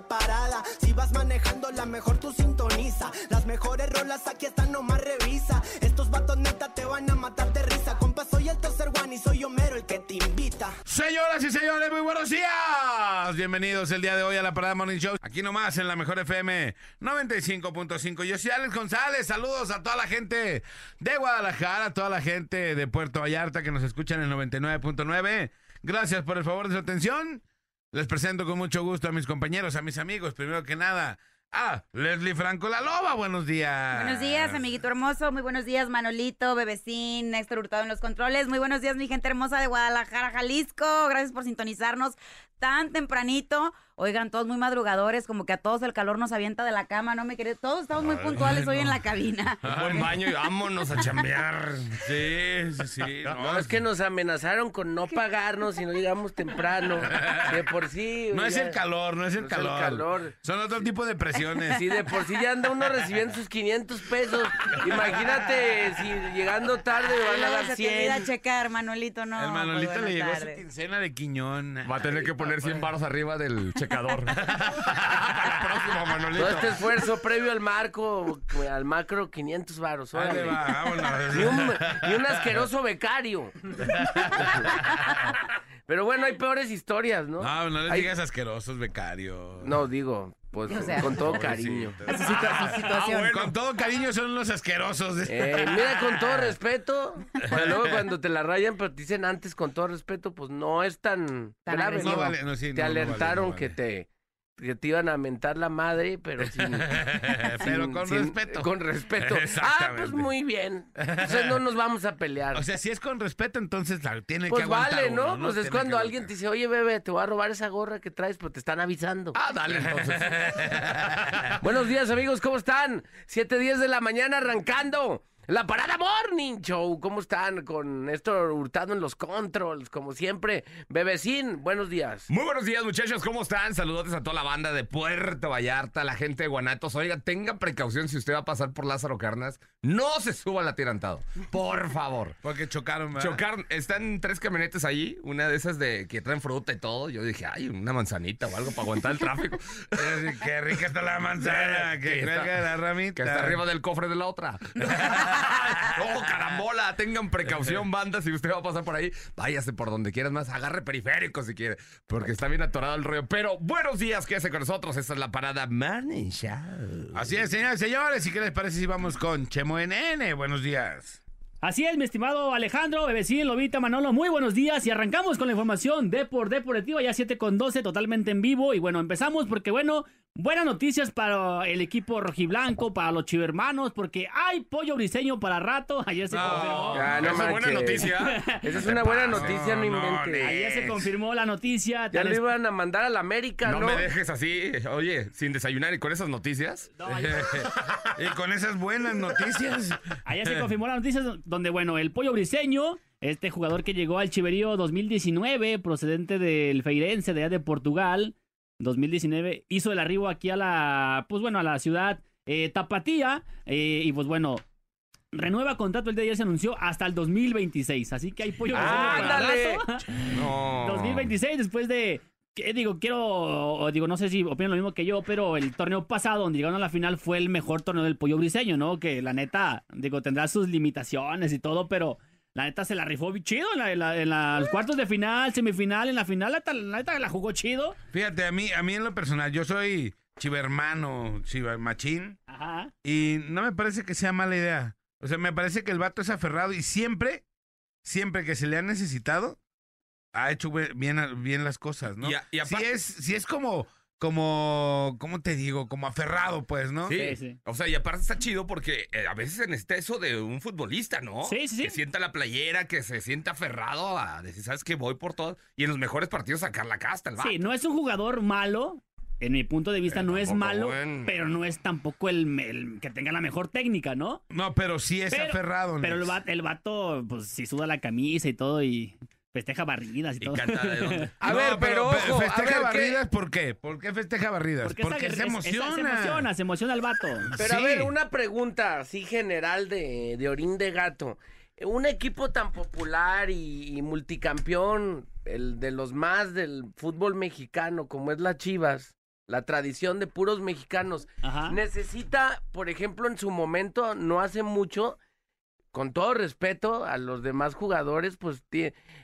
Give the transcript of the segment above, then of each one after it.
parada. Si vas manejando, la mejor tú sintoniza. Las mejores rolas aquí están, nomás revisa. Estos vatos neta te van a matar de risa. Compa, soy el tercer one y soy Homero el que te invita. Señoras y señores, muy buenos días. Bienvenidos el día de hoy a la Parada Morning Show. Aquí nomás en la Mejor FM 95.5. Yo soy Alex González. Saludos a toda la gente de Guadalajara, a toda la gente de Puerto Vallarta que nos escuchan en el 99.9. Gracias por el favor de su atención. Les presento con mucho gusto a mis compañeros, a mis amigos. Primero que nada, a Leslie Franco La Loba. Buenos días. Buenos días, amiguito hermoso. Muy buenos días, Manolito, Bebecín, Néstor Hurtado en los controles. Muy buenos días, mi gente hermosa de Guadalajara, Jalisco. Gracias por sintonizarnos tan tempranito. Oigan, todos muy madrugadores, como que a todos el calor nos avienta de la cama, ¿no me querés? Todos estamos muy puntuales hoy en la cabina. Buen baño y vámonos a chambear. Sí, sí, sí. No, es que nos amenazaron con no pagarnos si no llegamos temprano. De por sí. No es el calor, no es el no calor. Son otro tipo de presiones. Sí, de por sí ya anda uno recibiendo sus 500 pesos. Imagínate si llegando tarde van a dar se te 100. checar, Manolito, no. el Manolito pues, le llegó su tardes. quincena de quiñón. Va a tener que poner 100 baros arriba del checador. Para el próximo, Manolito. Todo este esfuerzo previo al marco, al macro, 500 varos. Ahí le órale. va, vámonos. Y un, y un asqueroso becario. Pero bueno, hay peores historias, ¿no? No, no les Hay- digas asquerosos, becario. No, digo, pues O sea, con todo cariño. A su, situa- su situación. Con todo cariño son los asquerosos. Eh, mira, con todo respeto, pero luego cuando te la rayan, pero te dicen antes con todo respeto, pues no es tan, Tan grave. No vale, no, sí, te no, no vale, alertaron no vale. que te que te iban a mentar la madre, pero sin, Pero sin- con sin- respeto. Con respeto. Ah, pues muy bien. Entonces no nos vamos a pelear. O sea, si es con respeto, entonces la tiene que pues aguantar vale, uno, ¿no? Pues es cuando que alguien te dice, oye, bebé, te voy a robar esa gorra que traes, pero te están avisando. Ah, dale, entonces. Buenos días, amigos, ¿cómo están? 7 10 de la mañana arrancando. La Parada Morning Show, ¿cómo están? Con Néstor Hurtado en los controls, como siempre. Bebecín, buenos días. Muy buenos días, muchachos. ¿Cómo están? Saludos a toda la banda de Puerto Vallarta, la gente de Guanatos. Oiga, tenga precaución si usted va a pasar por Lázaro Carnas. No se suba al atirantado. Por favor. Porque chocaron, ¿verdad? Chocaron, están tres camionetas allí, una de esas de que traen fruta y todo. Yo dije, ay, una manzanita o algo para aguantar el tráfico. Qué rica está la manzana, que Que está- la ramita. Que está arriba del cofre de la otra. ¡Oh, carambola! Tengan precaución, banda. Si usted va a pasar por ahí, váyase por donde quieras más. Agarre periférico si quiere, porque está bien atorado el rollo. Pero buenos días, quédese con nosotros. Esta es la parada Morning Show. Así es, señores y señores. ¿Y qué les parece si vamos con Chemo NN? Buenos días. Así es, mi estimado Alejandro, Bebecín, Lobita, Manolo, muy buenos días y arrancamos con la información de por Deportiva, ya 7 con 12, totalmente en vivo y bueno, empezamos porque bueno, buenas noticias para el equipo rojiblanco, para los chivermanos, porque hay pollo briseño para rato, ayer se No. confirmó. No Esa es buena noticia. Esa es una buena noticia, no No, inventes. Ayer se confirmó la noticia. Ya lo iban a mandar a la América, ¿no? No me dejes así, oye, sin desayunar y con esas noticias. Ayer- Y con esas buenas noticias. Ayer se confirmó la noticia donde, bueno, el pollo briseño, este jugador que llegó al Chiverío 2019, procedente del Feirense de allá de Portugal, 2019, hizo el arribo aquí a la, pues bueno, a la ciudad eh, Tapatía, eh, y pues bueno, renueva contrato, el de ayer se anunció hasta el 2026, así que hay pollo ¡Ándale! rato. No. 2026, después de. que, digo, quiero. digo, no sé si opinan lo mismo que yo, pero el torneo pasado, donde llegaron a la final, fue el mejor torneo del pollo briseño, ¿no? Que la neta, digo, tendrá sus limitaciones y todo, pero. La neta se la rifó chido en, la- en la- en la- los cuartos de final, semifinal, en la final, la, neta- la neta la jugó chido. Fíjate, a mí, a mí en lo personal, yo soy chivermano, chivermachín, Ajá. y no me parece que sea mala idea. O sea, me parece que el vato es aferrado y siempre, siempre que se le ha necesitado, ha hecho bien, bien las cosas, ¿no? Y a- y si aparte- es, si es como, como, ¿cómo te digo? Como aferrado, pues, ¿no? Sí. Sí, sí. O sea, y aparte está chido porque eh, a veces se necesita eso de un futbolista, ¿no? Sí, sí, sí. Que sienta la playera, que se sienta aferrado a decir, ¿sabes qué? Voy por todo. Y en los mejores partidos sacar la casta, el vato. Sí, no es un jugador malo. en mi punto de vista, Pero no es malo, buen. pero no es tampoco el, el que tenga la mejor técnica, ¿no? No, pero sí es Pero- aferrado. Pero el, Nex. va- el vato, pues si suda la camisa y todo y festeja barridas y, Y todo. canta de dónde. A No, ver, pero, ojo, a festeja ver, ¿qué- barridas, ¿por qué? ¿Por qué festeja barridas? Porque, Porque, esa- se emociona. esa- se emociona, se emociona el vato. Pero a ver, una pregunta así general de, de orín de gato. Un equipo tan popular y, y multicampeón, el de los más del fútbol mexicano, como es la Chivas, la tradición de puros mexicanos, Ajá. necesita, por ejemplo, en su momento, no hace mucho, con todo respeto a los demás jugadores, pues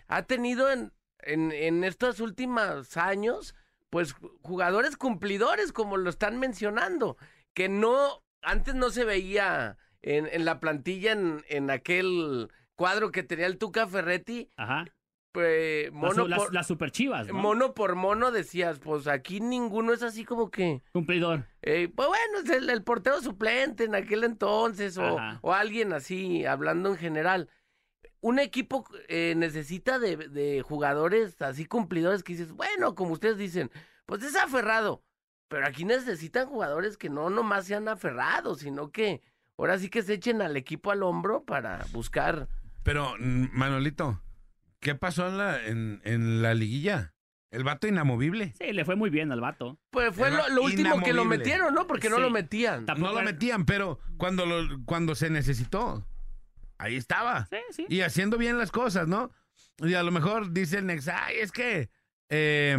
ha tenido en, en, en estos últimos años, pues ju- jugadores cumplidores, como lo están mencionando, que no, antes no se veía en, en la plantilla, en, en aquel cuadro que tenía el Tuca Ferretti, Ajá. Las, mono, las- por, las super chivas, ¿no? mono por mono decías, pues aquí ninguno es así como que... Cumplidor. Eh, pues bueno, es el, el portero suplente en aquel entonces o, o alguien así, hablando en general. Un equipo eh, necesita de, de jugadores así cumplidores que dices, bueno, como ustedes dicen, pues es aferrado. Pero aquí necesitan jugadores que no nomás sean aferrados, sino que ahora sí que se echen al equipo al hombro para buscar. Pero, mm, Manolito, ¿qué pasó en la, en, en la liguilla? El vato inamovible. Sí, le fue muy bien al vato. Pues fue lo, lo último que lo metieron, ¿no? Porque no lo metían. Tampoco No lo era- metían, pero cuando, lo, cuando se necesitó, ahí estaba. Sí, sí. Y haciendo bien las cosas, ¿no? Y a lo mejor dice el Nex, ay, es que eh,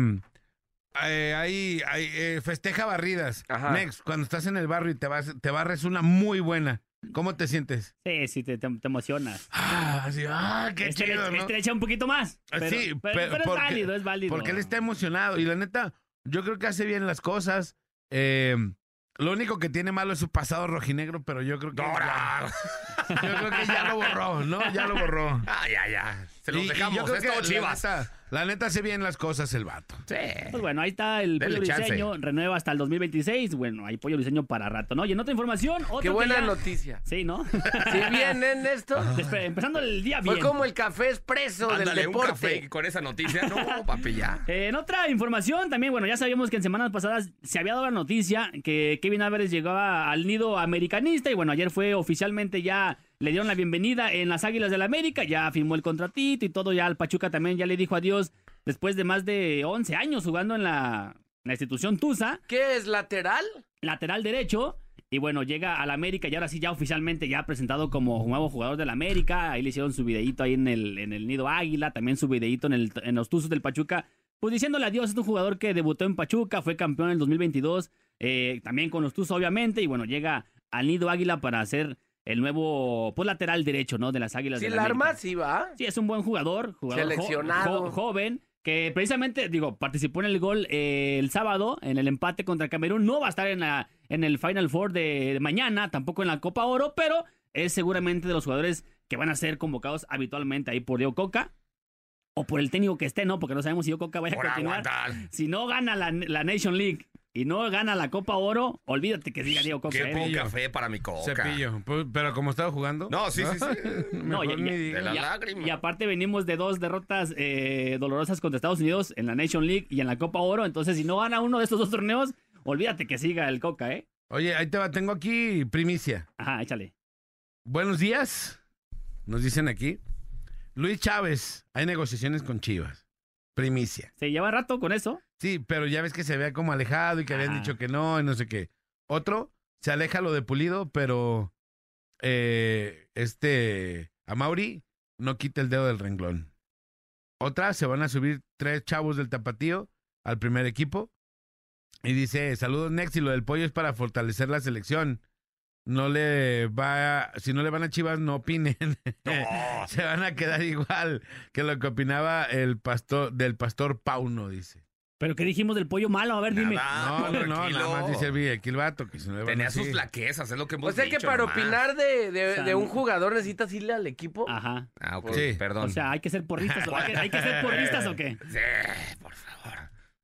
eh, ahí, ahí, eh, festeja barridas. Ajá. Nex, cuando estás en el barrio y te, vas, te barres una muy buena, ¿cómo te sientes? Sí, sí, te, te- te emocionas. Ah, así, ah, qué este, chido, le, ¿no? este le echa un poquito más. Ah, Pero, sí, pero, pero pero es válido, es válido. Porque él está emocionado. Y la neta, yo creo que hace bien las cosas. Eh, lo único que tiene malo es su pasado rojinegro, pero yo creo que. Ya, yo creo que ya lo borró, ¿no? Ya lo borró. Ah, ya, ya. Se los Y- y dejamos. yo creo Es que todo la chivas. neta- La neta hace bien las cosas el vato. Sí. Pues bueno, ahí está el Denle pollo chance. briseño, renueva hasta el 2026. Bueno, hay pollo briseño para rato, ¿no? Y en otra información, otro Qué que buena ya- noticia. Sí, ¿no? Si bien en esto, Espe- Empezando el día bien. fue como el café expreso del un deporte. café con esa noticia. No, papi, ya. Eh, En otra información también, bueno, ya sabíamos que en semanas pasadas se había dado la noticia que Kevin Álvarez llegaba al nido americanista y bueno, ayer fue oficialmente ya, le dieron la bienvenida en las Águilas del América, ya firmó el contratito y todo, ya al Pachuca también ya le dijo adiós después de más de 11 años jugando en la, en la institución Tusa, ¿Qué es lateral? lateral derecho. Y bueno, llega al América y ahora sí ya oficialmente ya presentado como nuevo jugador del América. Ahí le hicieron su videíto ahí en el, en el Nido Águila, también su videíto en, el, en los Tuzos del Pachuca. Pues diciéndole adiós, es un jugador que debutó en Pachuca, fue campeón en el 2022, eh, también con los Tuzos obviamente. Y bueno, llega al Nido Águila para ser el nuevo pues, lateral derecho, ¿no? De las Águilas Si del la América. arma, sí va. Sí, es un buen jugador, jugador Seleccionado. jo- joven, que precisamente, digo, participó en el gol eh, el sábado, en el empate contra Camerún. No va a estar en, la, en el Final Four de, de mañana, tampoco en la Copa Oro, pero es seguramente de los jugadores que van a ser convocados habitualmente ahí por Diego Coca. O por el técnico que esté, ¿no? Porque no sabemos si Diego Coca vaya a continuar. aguantar. Si no gana la, la Nation League y no gana la Copa Oro, olvídate que diga Diego Coca. Qué ¿eh? buen café para mi coca. Cepillo. Pues, pero como estaba jugando. No, sí, sí, sí. No, ya- diga. De la Y lágrima. Y aparte venimos de dos derrotas eh, dolorosas contra Estados Unidos en la Nation League y en la Copa Oro. Entonces, si no gana uno de estos dos torneos, olvídate que siga el Coca, ¿eh? Oye, ahí te va. Tengo aquí primicia. Ajá, échale. Buenos días. Nos dicen aquí. Luis Chávez. Hay negociaciones con Chivas. Primicia. Se lleva rato con eso. Sí, pero ya ves que se vea como alejado y que habían Ajá. dicho que no y no sé qué. Otro, se aleja lo de Pulido, pero eh, este, a Mauri no quita el dedo del renglón. Otra, se van a subir tres chavos del tapatío al primer equipo. Y dice, saludos Next, y lo del pollo es para fortalecer la selección. No le va, si no le van a Chivas, no opinen. Se van a quedar igual que lo que opinaba el pastor, del pastor Pauno, dice. Pero ¿qué dijimos del pollo malo? A ver, dime. Nada, No, no, no, nada más dice el aquí el vato, que Tenía así. sus flaquezas, es lo que hemos O sea que para nomás. opinar de, de- O sea, de un jugador necesitas irle al equipo. Ajá. Ah, ok, Sí. perdón. O sea, ¿hay que ser porristas o, hay que, hay que ser porristas o qué? Sí, por favor.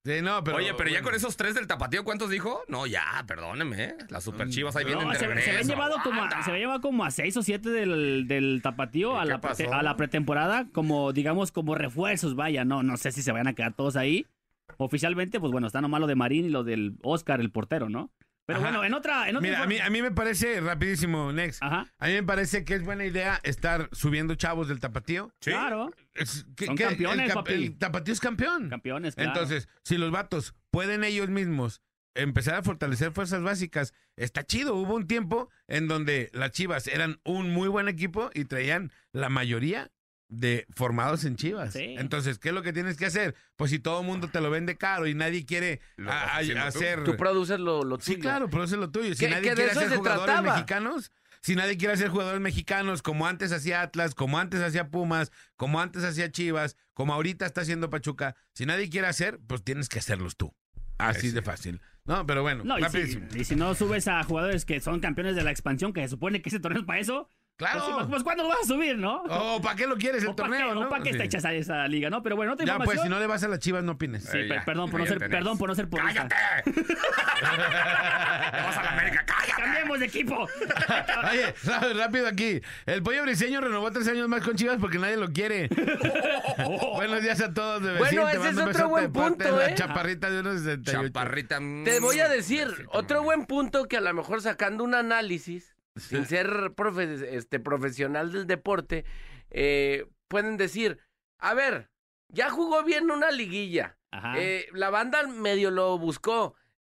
Sí, no, pero, Oye, pero ya bueno. con esos tres del tapatío, ¿cuántos dijo? No, ya, perdóneme. ¿eh? Las super chivas ahí vienen No, de se, se regreso. habían llevado como a, se habían llevado como a seis o siete del, del tapatío ¿Y a qué la, prete- pasó? a la pretemporada, como, digamos, como refuerzos, vaya. No, no sé si se van a quedar todos ahí. Oficialmente, pues bueno, está nomás lo de Marín y lo del Oscar, el portero, ¿no? Pero Ajá. bueno, en otra... En otra Mira, a mí, a mí me parece, rapidísimo, Next. Ajá, A mí me parece que es buena idea estar subiendo chavos del tapatío. claro. Es que- Son que campeones, el, papi. el tapatío es campeón. Campeones, claro. Entonces, si los vatos pueden ellos mismos empezar a fortalecer fuerzas básicas, está chido. Hubo un tiempo en donde las Chivas eran un muy buen equipo y traían la mayoría de formados en Chivas. Sí. Entonces, ¿qué es lo que tienes que hacer? Pues si todo el mundo te lo vende caro y nadie quiere a- tú. hacer... Tú produces lo, lo Sí, claro, pero eso es lo tuyo. Si nadie quiere hacer jugadores trataba. mexicanos, si nadie quiere hacer jugadores mexicanos, como antes hacía Atlas, como antes hacía Pumas, como antes hacía Chivas, como ahorita está haciendo Pachuca, si nadie quiere hacer, pues tienes que hacerlos tú. Así de fácil. No, pero bueno, No, y si, rapidísimo. y si no subes a jugadores que son campeones de la expansión, que se supone que ese torneo es para eso, Claro. pues, pues, pues, ¿cuándo lo vas a subir, no? ¿O para qué lo quieres el ¿O para torneo, qué, no? o pa' qué Sí. está hecha esa, esa liga, no? Pero bueno, otra Ya, información. pues, si no le vas a las Chivas, no opines. Sí, Eh, per- ya, perdón por no ya ser, tenés. perdón por no ser purista. ¡Cállate! ¡Vas a la América! ¡Cállate! Cambiemos de equipo. Oye, rápido aquí. El pollo briseño renovó tres años más con Chivas porque nadie lo quiere. Buenos días a todos, bebecín. Bueno, Te ese es otro buen de punto, de La ¿eh? chaparrita de unos 68. Chaparrita. mm, Te voy a decir, otro no. buen punto que a lo mejor sacando un análisis, sin ser profe- este, profesional del deporte, eh, pueden decir, a ver, ya jugó bien una liguilla, eh, la banda medio lo buscó,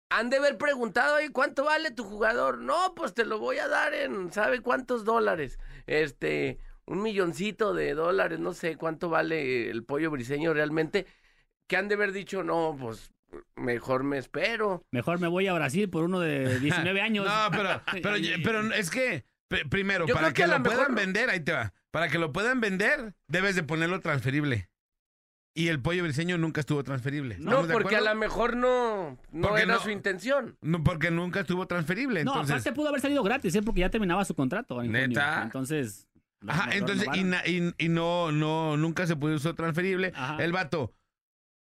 han de haber preguntado, "Oye, ¿cuánto vale tu jugador? No, pues te lo voy a dar en, ¿sabe cuántos dólares? Este, un milloncito de dólares, no sé cuánto vale el pollo briseño realmente, que han de haber dicho, no, pues mejor me espero. Mejor me voy a Brasil por uno de 19 años. No, pero, pero, es que, pr- primero, Yo para que, lo mejor puedan vender, ahí te va. Para que lo puedan vender, debes de ponerlo transferible. Y el pollo briseño nunca estuvo transferible. No, ¿Estamos de porque a lo mejor no, no Porque era no- su intención. No, porque nunca estuvo transferible. No, Entonces, aparte pudo haber salido gratis, ¿eh? Porque ya terminaba su contrato. en junio. ¿Neta? Entonces. Ajá, entonces, y, renovaron. na- y- y no, no, nunca se puso transferible. Ajá. El vato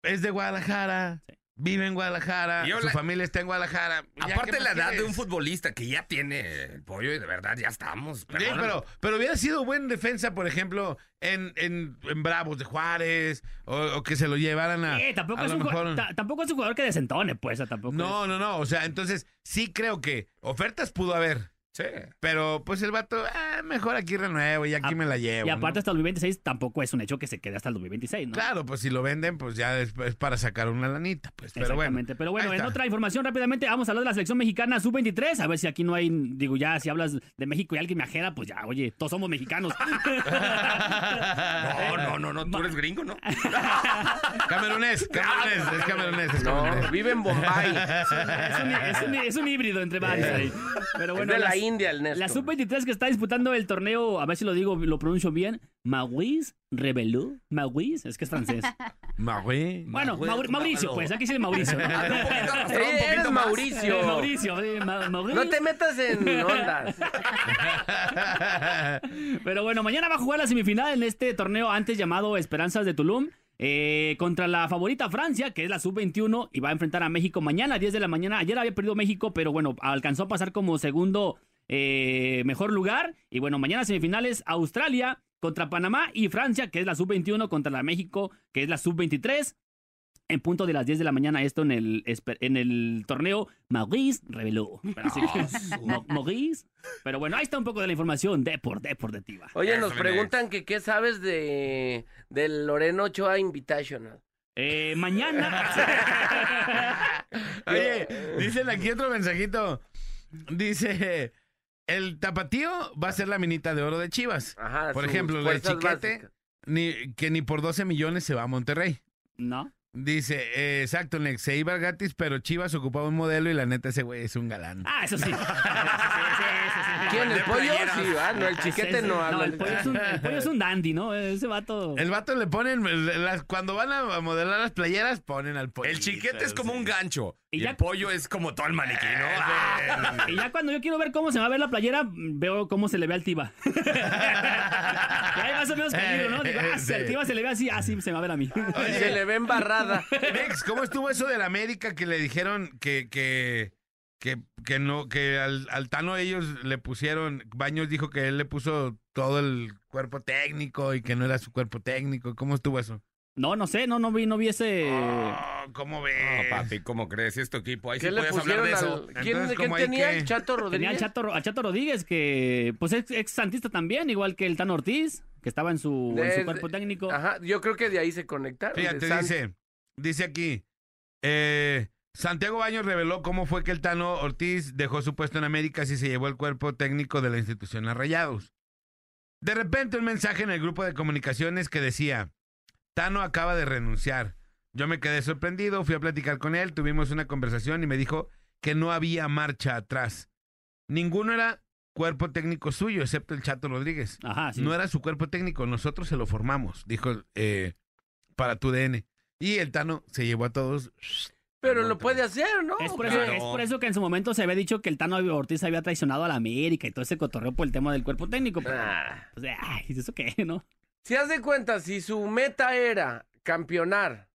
es de Guadalajara, Sí. Vive en Guadalajara, Y yo su la- familia está en Guadalajara. Aparte ¿qué la edad de un futbolista que ya tiene el pollo y de verdad ya estamos. Sí, pero, pero hubiera sido buen defensa, por ejemplo, en, en, en Bravos de Juárez, o, o que se lo llevaran a. Eh, tampoco, a es lo un, mejor- ta- tampoco es un jugador que desentone, pues. tampoco No, no, no. O sea, entonces sí creo que ofertas pudo haber. Sí. Pero pues el vato, ah, mejor aquí renuevo y aquí A- me la llevo. Y aparte ¿no? hasta el 2026 tampoco es un hecho que se quede hasta el 2026, ¿no? Claro, pues si lo venden, pues ya es, es para sacar una lanita, pues. Pero bueno. Exactamente. Pero bueno, en está. otra información rápidamente vamos a hablar de la selección mexicana sub-23. A ver si aquí no hay, digo, ya si hablas de México y alguien me ajera, pues ya, oye, todos somos mexicanos. No, no, no, no, tú eres gringo, ¿no? Camerunés, camerunés, es camerunés, es No, camerunés. vive en Bombay. es, un, es un- es un híbrido entre varios ahí. Pero bueno, es de la las- India el Néstor. La sub-23 que está disputando el torneo, a ver si lo digo, lo pronuncio bien, Maurice Rebelou. Maurice, es que es francés. Magüey. Bueno, Maur- Mauricio, pues, aquí sí el Mauricio. ¿no? Hazlo un poquito, arrastrar un Eh, poquito eres. Mauricio. Eh, Mauricio, Ma- Maurice. No te metas en ondas. Pero bueno, mañana va a jugar la semifinal en este torneo antes llamado Esperanzas de Tulum. eh, contra la favorita Francia, que es la sub-21, y va a enfrentar a México mañana a 10 de la mañana. Ayer había perdido México, pero bueno, alcanzó a pasar como segundo eh, mejor lugar. Y bueno, mañana semifinales Australia contra Panamá y Francia, que es la sub-21, contra la México, que es la sub-23. En punto de las 10 de la mañana, esto en el, en el torneo Maurice Reveló. Mo- Maurice. Pero bueno, ahí está un poco de la información de por deportiva. Oye, nos preguntan que qué sabes de del Loreno Ochoa Invitational. Eh, mañana. Oye, dicen aquí otro mensajito. Dice, el tapatío va a ser la minita de oro de Chivas. Ajá, Por ejemplo, el fuerzas chiquete, ni, que ni por 12 millones se va a Monterrey. ¿No? Dice, eh, exacto, Nex, se iba gratis, pero Chivas ocupaba un modelo y la neta ese güey es un galán. Ah, eso sí. ¿Quién? ¿El pollo? Sí, ¿verdad? No, el chiquete no habla. el pollo, es un, el pollo es un dandy, ¿no? Ese vato. El vato le ponen, las, cuando van a modelar las playeras, ponen al pollo. El chiquete es como un gancho. Y Y, ya- el pollo es como todo el maniquí, ¿no? Ah, Y ya cuando yo quiero ver cómo se va a ver la playera, veo cómo se le ve al Tiba. Y ahí más o menos caído, ¿no? Digo, ah, si al. Tiba se le ve así, así se va a ver a mí. Se le ve embarrada. Nex, ¿cómo estuvo eso de la América que le dijeron que, que, que, que no, que al, al Tano ellos le pusieron, Baños dijo que él le puso todo el cuerpo técnico y que no era su cuerpo técnico? ¿Cómo estuvo eso? No, no sé, no, no vi, no vi ese... Oh, ¿Cómo ves? No, papi, ¿cómo crees? ¿Es tu equipo? Ahí sí ¿Qué le puedes hablar pusieron de eso. al... ¿Quién, Entonces, quién ¿cómo hay tenía que- el Chato Rodríguez? Tenía al Chato, al Chato Rodríguez, que pues es ex santista también, igual que el Tano Ortiz, que estaba en su, en su De- cuerpo técnico. Ajá, yo creo que de ahí se conectaron. Fíjate, dice, dice aquí, eh, Santiago Baños reveló cómo fue que el Tano Ortiz dejó su puesto en América si se llevó el cuerpo técnico de la institución a Rayados. De repente un mensaje en el grupo de comunicaciones que decía, Tano acaba de renunciar. Yo me quedé sorprendido, fui a platicar con él, tuvimos una conversación y me dijo que no había marcha atrás. Ninguno era cuerpo técnico suyo, excepto el Chato Rodríguez. Ajá, sí. No era su cuerpo técnico, nosotros se lo formamos, dijo eh, para tu DN. Y el Tano se llevó a todos. Pero lo puede hacer, ¿no? Es por, Claro. eso, es por eso que en su momento se había dicho que el Tano Ortiz había traicionado a la América y todo ese cotorreo por el tema del cuerpo técnico. Pero, Ah. o sea, ay, ¿eso qué, no? Si haz de cuenta, si su meta era campeonar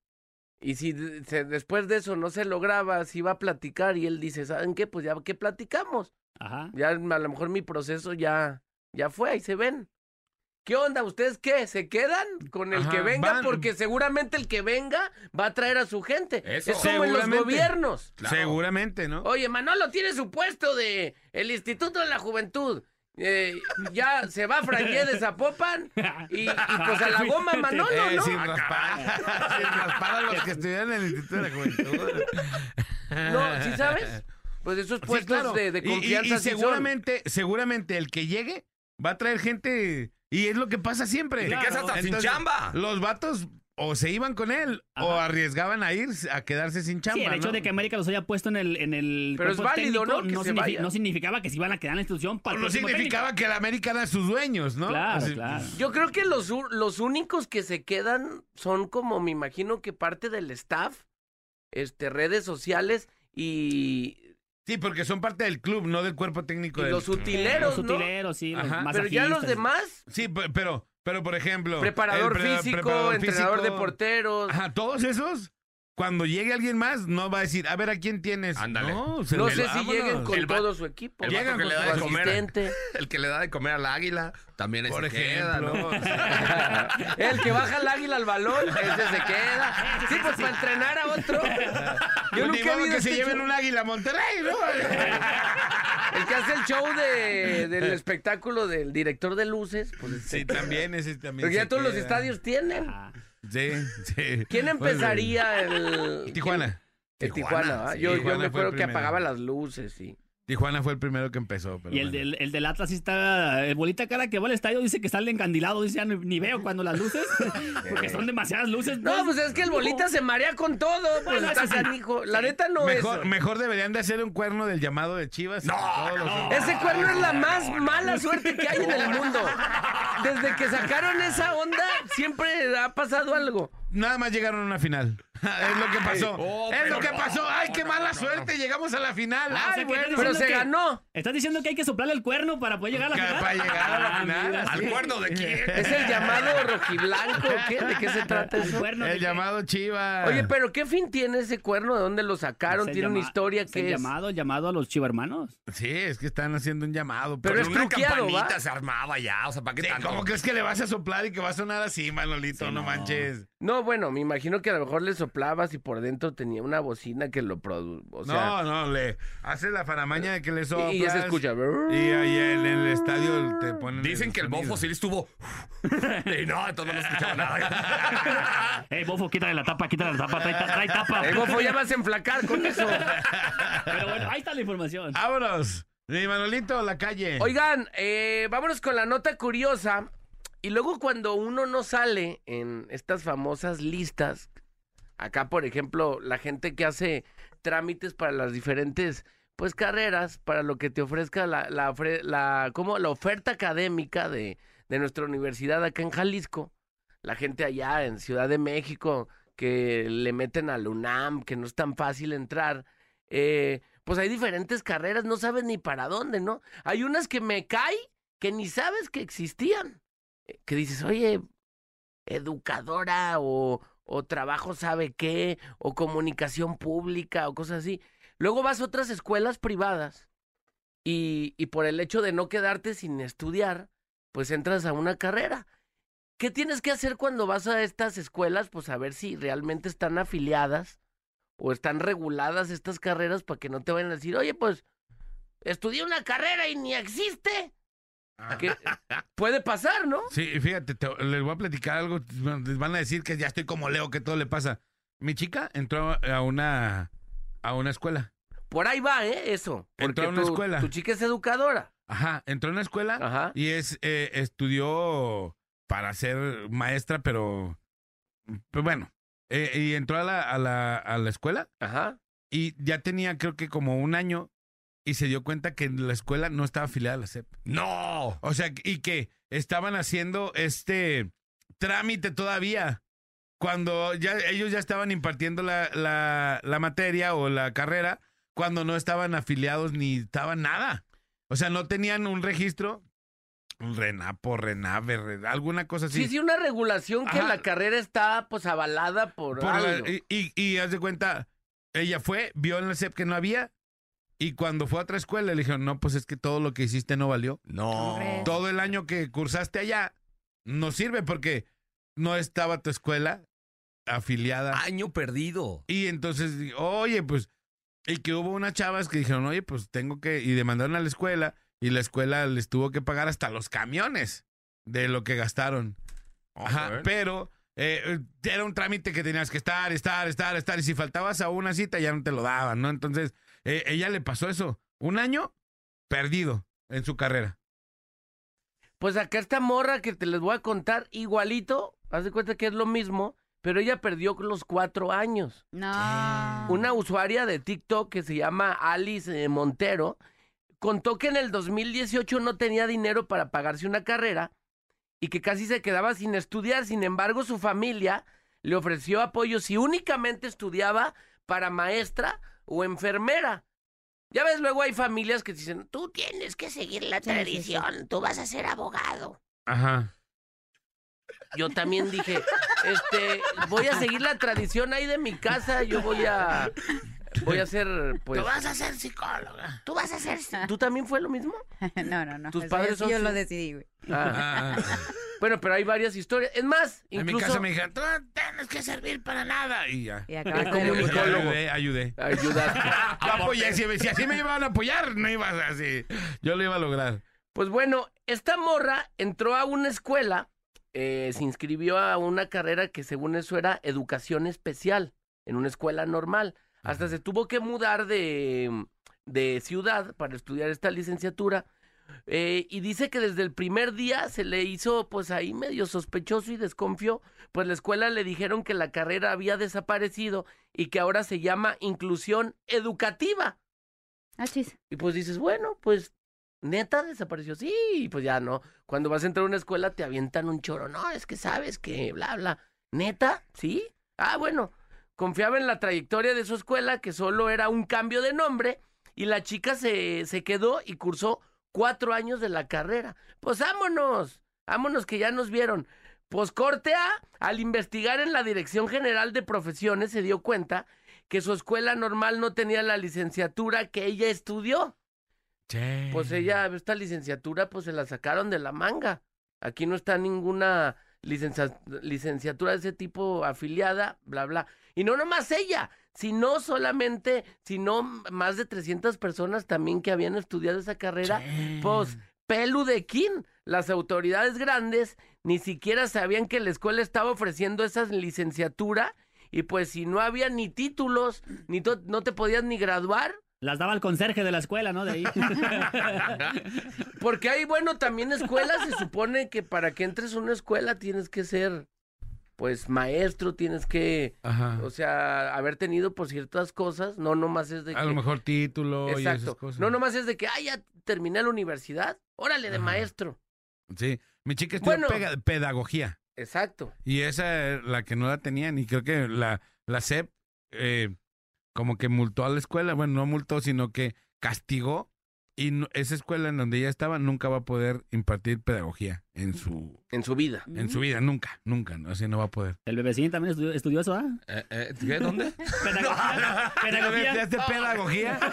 y si se- después de eso no se lograba, si iba a platicar y él dice, ¿saben qué? Pues ya que platicamos. Ajá. Ya a lo mejor mi proceso ya, ya fue, ahí se ven. ¿Qué onda? ¿Ustedes qué? ¿Se quedan con el Ajá, que venga? van. Porque seguramente el que venga va a traer a su gente. Eso. Es como en los Seguramente. gobiernos. Claro. Seguramente, ¿no? Oye, Manolo tiene su puesto de el Instituto de la Juventud. Eh, ya se va a Frayé de Zapopan y, y pues a la goma Manolo, Eh, ¿no? sin raspar. sin raspar a los que estudian en el Instituto de la Juventud. No, ¿sí sabes? Pues esos Sí, puestos claro. de, de Y- y- confianza y, sí son. seguramente, seguramente el que llegue va a traer gente. Y es lo que pasa siempre. Te quedas hasta sin chamba. Los vatos o se iban con él o arriesgaban a ir a quedarse sin chamba. Sí, el hecho ¿no? de que América los haya puesto en el, en el Pero es válido, técnico ¿no? No significaba que se iban a quedar en la institución para no significaba técnico. que el América era sus dueños, ¿no? Claro, Así- claro. Yo creo que los, los únicos que se quedan son como, me imagino que parte del staff, este, redes sociales y, Sí, porque son parte del club, no del cuerpo técnico y del los utileros, Los ¿no? utileros, sí, los Ajá. Pero ya los demás, Sí, pe- pero, pero por ejemplo. preparador pre- físico, preparador entrenador de porteros. Ajá, todos esos, cuando llegue alguien más, no va a decir, a ver a quién tienes. Ándale. No, se No sé si lleguen con El todo su equipo. el Llegan que con le su da de comer. asistente. El que le da de comer al águila, también ese Por se queda. ¿no? El que baja el águila al balón, ese se queda. Sí, pues para entrenar a otro. Yo nunca he visto que se este lleven show. un águila a Monterrey, ¿no? El que hace el show de, del espectáculo del director de luces. Pues, sí, también ese también. Porque ya se todos los estadios tienen. Ah, Sí, sí. ¿Quién empezaría el. Tijuana. El Tijuana, Tijuana, ¿ah? sí, yo, yo me acuerdo que apagaba las luces, sí. Tijuana fue el primero que empezó. Pero y el bueno. del, el del Atlas sí está. El bolita cara que va al estadio dice que sale encandilado. Dice, ya ni, ni veo cuando las luces. porque son demasiadas luces. No, pues es que el bolita se marea con todo. Pues Bueno, está eso sí. canijo. La neta no Mejor, es. mejor deberían de hacer un cuerno del llamado de Chivas. No, los- Ese cuerno es la más mala suerte que hay en el mundo. Desde que sacaron esa onda, siempre ha pasado algo. Nada más llegaron a una final. es lo que pasó. oh, es lo que no, pasó. Ay, qué no, mala no, suerte. Llegamos a la final. Ah, o sea, Ay, que bueno. estás Pero diciendo se que- ganó. ¿Estás diciendo que hay que soplarle el cuerno para poder llegar a la final? para llegar a la Ah, final. ¿Al cuerno de quién? ¿Es el llamado rojiblanco o qué? ¿De qué se trata El eso? cuerno de El llamado Chivas. Oye, pero ¿qué fin tiene ese cuerno? ¿De dónde lo sacaron? El Tiene una historia es el que es... llamado, el llamado a los chivarmanos. Sí, es que están haciendo un llamado. Pero es una truqueado, campanita ¿va? se armaba ya, o sea, ¿para qué tanto? ¿Cómo crees que le vas a soplar y que va a sonar así, Manolito? No. manches. No, bueno, me imagino que a lo mejor le soplabas y por dentro tenía una bocina que lo produjo. O sea, no, no, le haces la faramaña de que le soplas. y ya se escucha. Y ahí en el estadio te ponen. Dicen que el sonido. bofo sí estuvo... y no, entonces no escuchaba nada. Ey, bofo, quítale la tapa, quítale la tapa, trae, trae tapa. El bofo ya vas a enflacar con eso. Pero bueno, ahí está la información. Vámonos. Mi Manolito, la calle. Oigan, eh, vámonos con la nota curiosa. Y luego cuando uno no sale en estas famosas listas, acá por ejemplo, la gente que hace trámites para las diferentes pues carreras, para lo que te ofrezca la, la, ¿cómo? la oferta académica de, de nuestra universidad acá en Jalisco, la gente allá en Ciudad de México que le meten al UNAM, que no es tan fácil entrar, eh, pues hay diferentes carreras, no sabes ni para dónde, ¿no? Hay unas que me cae que ni sabes que existían. Eh, Que dices, oye, educadora o, o trabajo sabe qué, o comunicación pública o cosas así. Luego vas a otras escuelas privadas y, y por el hecho de no quedarte sin estudiar, pues entras a una carrera ¿qué tienes que hacer cuando vas a estas escuelas? Pues a ver si realmente están afiliadas o están reguladas estas carreras para que no te vayan a decir, oye, pues estudié una carrera y ni existe. Que puede pasar, ¿no? Sí, fíjate, te- les voy a platicar algo. Les van a decir que ya estoy como Leo, que todo le pasa. Mi chica entró a una, a una escuela. Por ahí va, ¿eh? Eso. Entró a una tu, escuela. tu chica es educadora. Ajá, entró a una escuela Ajá. y es eh, estudió para ser maestra, pero, pero bueno, eh, y entró a la, a, la, a la escuela Ajá. y ya tenía creo que como un año y se dio cuenta que la escuela no estaba afiliada a la SEP. ¡No! O sea, y que estaban haciendo este trámite todavía. Cuando ya ellos ya estaban impartiendo la, la, la materia o la carrera, cuando no estaban afiliados ni estaban nada. O sea, no tenían un registro. Un Renapo, Renave, Re- alguna cosa así. Sí, sí, una regulación que Ajá. la carrera está pues avalada por, Por la- algo. y, y, y haz de cuenta, ella fue, vio en la SEP que no había. Y cuando fue a otra escuela, le dijeron, no, pues es que todo lo que hiciste no valió. No. Todo el año que cursaste allá no sirve porque no estaba tu escuela afiliada. Año perdido. Y entonces, oye, pues, y que hubo unas chavas que dijeron, oye, pues tengo que, y demandaron a la escuela, y la escuela les tuvo que pagar hasta los camiones de lo que gastaron. Ajá, pero eh, era un trámite que tenías que estar, estar, estar, estar, y si faltabas a una cita ya no te lo daban, ¿no? Entonces, eh, ella le pasó eso, un año perdido en su carrera. Pues acá esta morra que te les voy a contar igualito, haz de cuenta que es lo mismo, pero ella perdió los cuatro años. No. Una usuaria de TikTok que se llama Alice eh, Montero contó que en el 2018 no tenía dinero para pagarse una carrera y que casi se quedaba sin estudiar. Sin embargo, su familia le ofreció apoyo si únicamente estudiaba para maestra o enfermera. Ya ves, luego hay familias que dicen, tú tienes que seguir la Sí, sí, sí. tradición, tú vas a ser abogado. Ajá. Yo también dije, este, voy a seguir la tradición ahí de mi casa, yo voy a, voy a ser, pues... Tú vas a ser psicóloga. Tú vas a ser... ¿Tú también fue lo mismo? no, no, no. Tus padres sí son Yo lo decidí, güey. Ah, Ah, bueno, pero hay varias historias. Es más, en mi incluso... casa me dijeron, tú no tienes que servir para nada. Y ya. Y acabaste como un psicólogo. ayudé, ayudé. Ayudaste. Yo apoyé, si, si así me iban a apoyar, no iba a así. Yo lo iba a lograr. Pues bueno, esta morra entró a una escuela, eh, se inscribió a una carrera que según eso era educación especial, en una escuela normal. Hasta se tuvo que mudar de, de ciudad para estudiar esta licenciatura. eh, y dice que desde el primer día se le hizo pues ahí medio sospechoso y desconfió, pues la escuela le dijeron que la carrera había desaparecido y que ahora se llama inclusión educativa. Ah, chis. Y pues dices, bueno, pues neta desapareció. Sí, y pues ya no. Cuando vas a entrar a una escuela te avientan un choro. No, es que sabes que bla, bla. ¿Neta? ¿Sí? Ah, bueno. Confiaba en la trayectoria de su escuela, que solo era un cambio de nombre, y la chica se, se quedó y cursó cuatro años de la carrera. Pues vámonos, vámonos que ya nos vieron. Pues corte A, al investigar en la Dirección General de Profesiones, se dio cuenta que su escuela normal no tenía la licenciatura que ella estudió. Pues ella, esta licenciatura, pues se la sacaron de la manga. Aquí no está ninguna licencia- licenciatura de ese tipo afiliada, bla, bla. Y no nomás ella, sino solamente, sino más de 300 personas también que habían estudiado esa carrera. Pues, pelu de quién. Las autoridades grandes ni siquiera sabían que la escuela estaba ofreciendo esa licenciatura. Y pues si no había ni títulos, ni no te podías ni graduar, Las daba el conserje de la escuela, ¿no? De ahí. Porque hay, bueno, también escuelas, se supone que para que entres a una escuela tienes que ser, pues, maestro, tienes que, Ajá. o sea, haber tenido por ciertas cosas, no nomás es de que... A lo mejor título y esas Exacto. cosas. No nomás es de que, ah, ya terminé la universidad, órale, de Ajá. maestro. Sí. Mi chica estudió Bueno. pega- pedagogía. Exacto. Y esa es la que no la tenían. Y creo que la, la SEP eh, como que multó a la escuela. Bueno, no multó, sino que castigó. Y no- esa escuela en donde ella estaba nunca va a poder impartir pedagogía. En su, En su vida. en su vida. Nunca, nunca. no, Así no va a poder. El bebecín también estudió, eso, ¿ah? Eh, eh. ¿Dónde? Pedagogía. pedagogía. ¿Ya te pedagogía?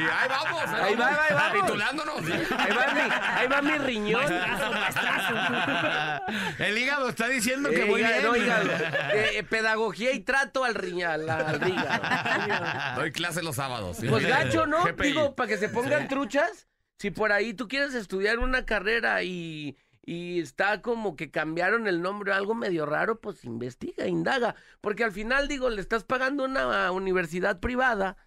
Y ahí vamos. Ahí va, ahí va. Titulándonos. Ahí va mi, ahí va mi riñón. Maestrazo, maestrazo. El hígado está diciendo que Eh, muy hígado, bien. no, hígado. Eh, eh, pedagogía y trato al riñón, al hígado. Doy clase los sábados. Pues gacho, ¿no? GPI. Digo, para que se pongan truchas. Si por ahí tú quieres estudiar una carrera y, y está como que cambiaron el nombre o algo medio raro, pues investiga, indaga. Porque al final, digo, le estás pagando una universidad privada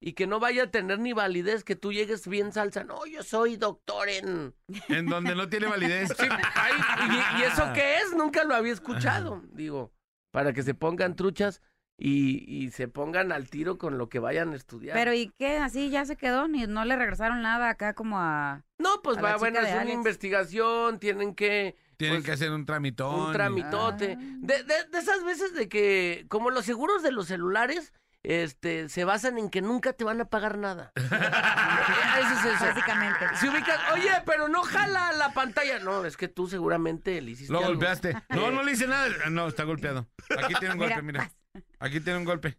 y que no vaya a tener ni validez que tú llegues bien salsa. No, yo soy doctor en... En donde no tiene validez. Sí, ay, ¿y, y eso qué es? Nunca lo había escuchado. Digo, para que se pongan truchas y, y se pongan al tiro con lo que vayan a estudiar. Pero ¿y qué? Así ya se quedó, ni no le regresaron nada acá como a... No, pues a va, bueno, es una investigación, tienen que... Tienen pues, que hacer un tramitón. Un tramitote. Ah. De, de- de esas veces de que, como los seguros de los celulares, este, se basan en que nunca te van a pagar nada. Eso es eso. Básicamente. Se ubican, oye, pero no jala la pantalla. No, es que tú seguramente le hiciste Lo algo. golpeaste. No, no le hice nada. No, está golpeado. Aquí tiene un golpe, Mira, mira. Aquí tiene un golpe.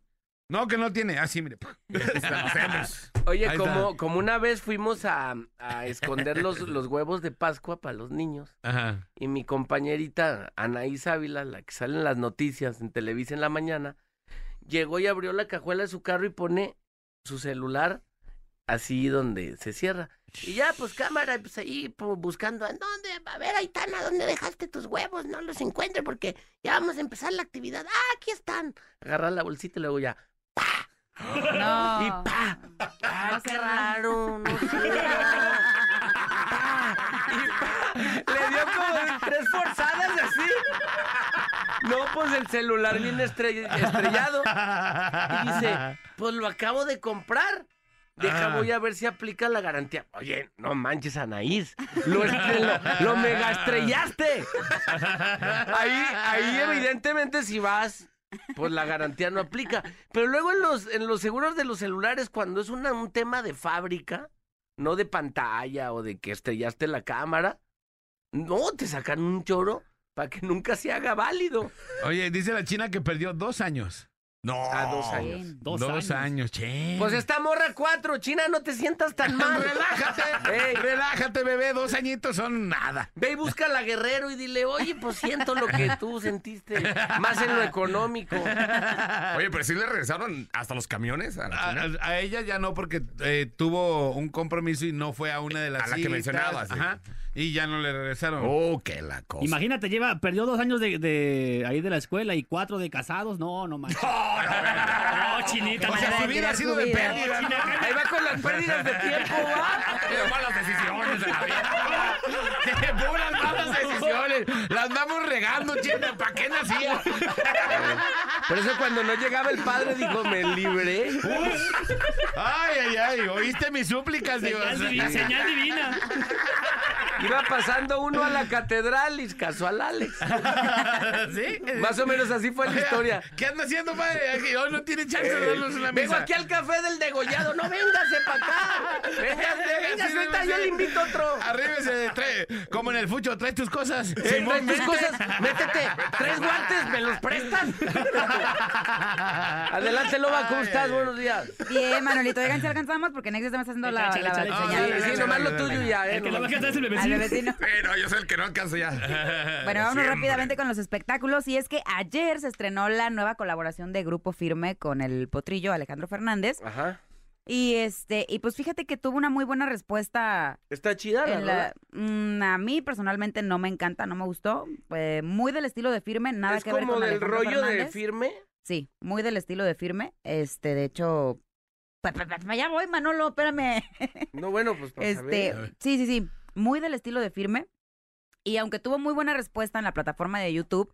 No, que no tiene. Así, mire. Oye, Ahí como, está. como una vez fuimos a, a esconder los, los huevos de Pascua para los niños. Ajá. Y mi compañerita Anaís Ávila, la que sale en las noticias en Televisa en la mañana, llegó y abrió la cajuela de su carro y pone su celular así donde se cierra. Y ya, pues cámara, pues ahí pues, buscando, ¿a dónde? A ver, Aitana, ¿dónde dejaste tus huevos? No los encuentro porque ya vamos a empezar la actividad. Ah, aquí están. Agarrar la bolsita y luego ya. No. Y pa. Ah, qué raro, no sé. Pa, y pa. Le dio como tres forzadas así. No, pues el celular bien estrell- estrellado. Y dice, pues lo acabo de comprar. Deja, Ah. voy a ver si aplica la garantía. Oye, no manches, Anaís. Lo, lo, lo mega estrellaste. Ahí, ahí evidentemente si vas, pues la garantía no aplica. Pero luego en los, en los seguros de los celulares, cuando es una- un tema de fábrica, no de pantalla o de que estrellaste la cámara, no, te sacan un choro para que nunca se haga válido. Oye, dice la china que perdió dos años. No. A dos años. Dos, Dos años. años, che. Pues esta morra cuatro, China, no te sientas tan mal. Relájate. Ey. Relájate, bebé. Dos añitos son nada. Ve y busca a la Guerrero y dile, oye, pues siento lo que tú sentiste, más en lo económico. Oye, pero sí le regresaron hasta los camiones a la A, China? a ella ya no, porque eh, tuvo un compromiso y no fue a una de las A la que mencionabas, sí. Ajá. Y ya no le regresaron. Oh, qué la cosa. Imagínate, lleva, perdió dos años de, de ahí de la escuela y cuatro de casados. No, no manches. No, chinita. o sea, no. su vida ha sido de pérdida. ¿no? Ahí va con las pérdidas de tiempo, ¿va? Qué malas decisiones de la vida. Qué puras Las andamos regando, china. ¿Para qué nacía? Por eso cuando no llegaba el padre dijo, me libré. Ay, ay, ay. ¿Oíste mis súplicas, Dios? Señal, divi- señal divina. Iba pasando uno a la catedral y casó al Alex. ¿Sí? Más o menos así fue la historia. ¿Qué anda haciendo, padre? Hoy no tiene chance de darnos una Vengo mesa. aquí al café del degollado, no véngase para acá. Véngase, véngase, Sí, ahorita sí, yo le invito otro. Arríbese, trae, como en el fucho, trae tus cosas. Eh, trae Simón, tus cosas, métete. ¿Tres guantes? ¿Me los prestas? Adelante, Loba, ¿cómo Ay, estás? ay, Buenos días. Bien, Manolito, oigan si alcanzamos porque Next está haciendo la, Sí, nomás lo tuyo ya, ¿eh? El que lo va a es el vecino. Pero yo soy el que no alcanzo ya. Bueno, vámonos Siempre. rápidamente con los espectáculos. Y es que ayer se estrenó la nueva colaboración de Grupo Firme con el potrillo Alejandro Fernández. Ajá. Y este, y pues fíjate que tuvo una muy buena respuesta. Está chida, la. Mm, a mí personalmente no me encanta, no me gustó. Eh, muy del estilo de Firme, nada Es que ver como con del Alejandro rollo de firme. Sí, muy del estilo de Firme. Este, de hecho, pa- pa- pa- ya voy, Manolo, espérame. No, bueno, pues para Este, saber. sí, sí, sí, muy del estilo de firme. Y aunque tuvo muy buena respuesta en la plataforma de YouTube,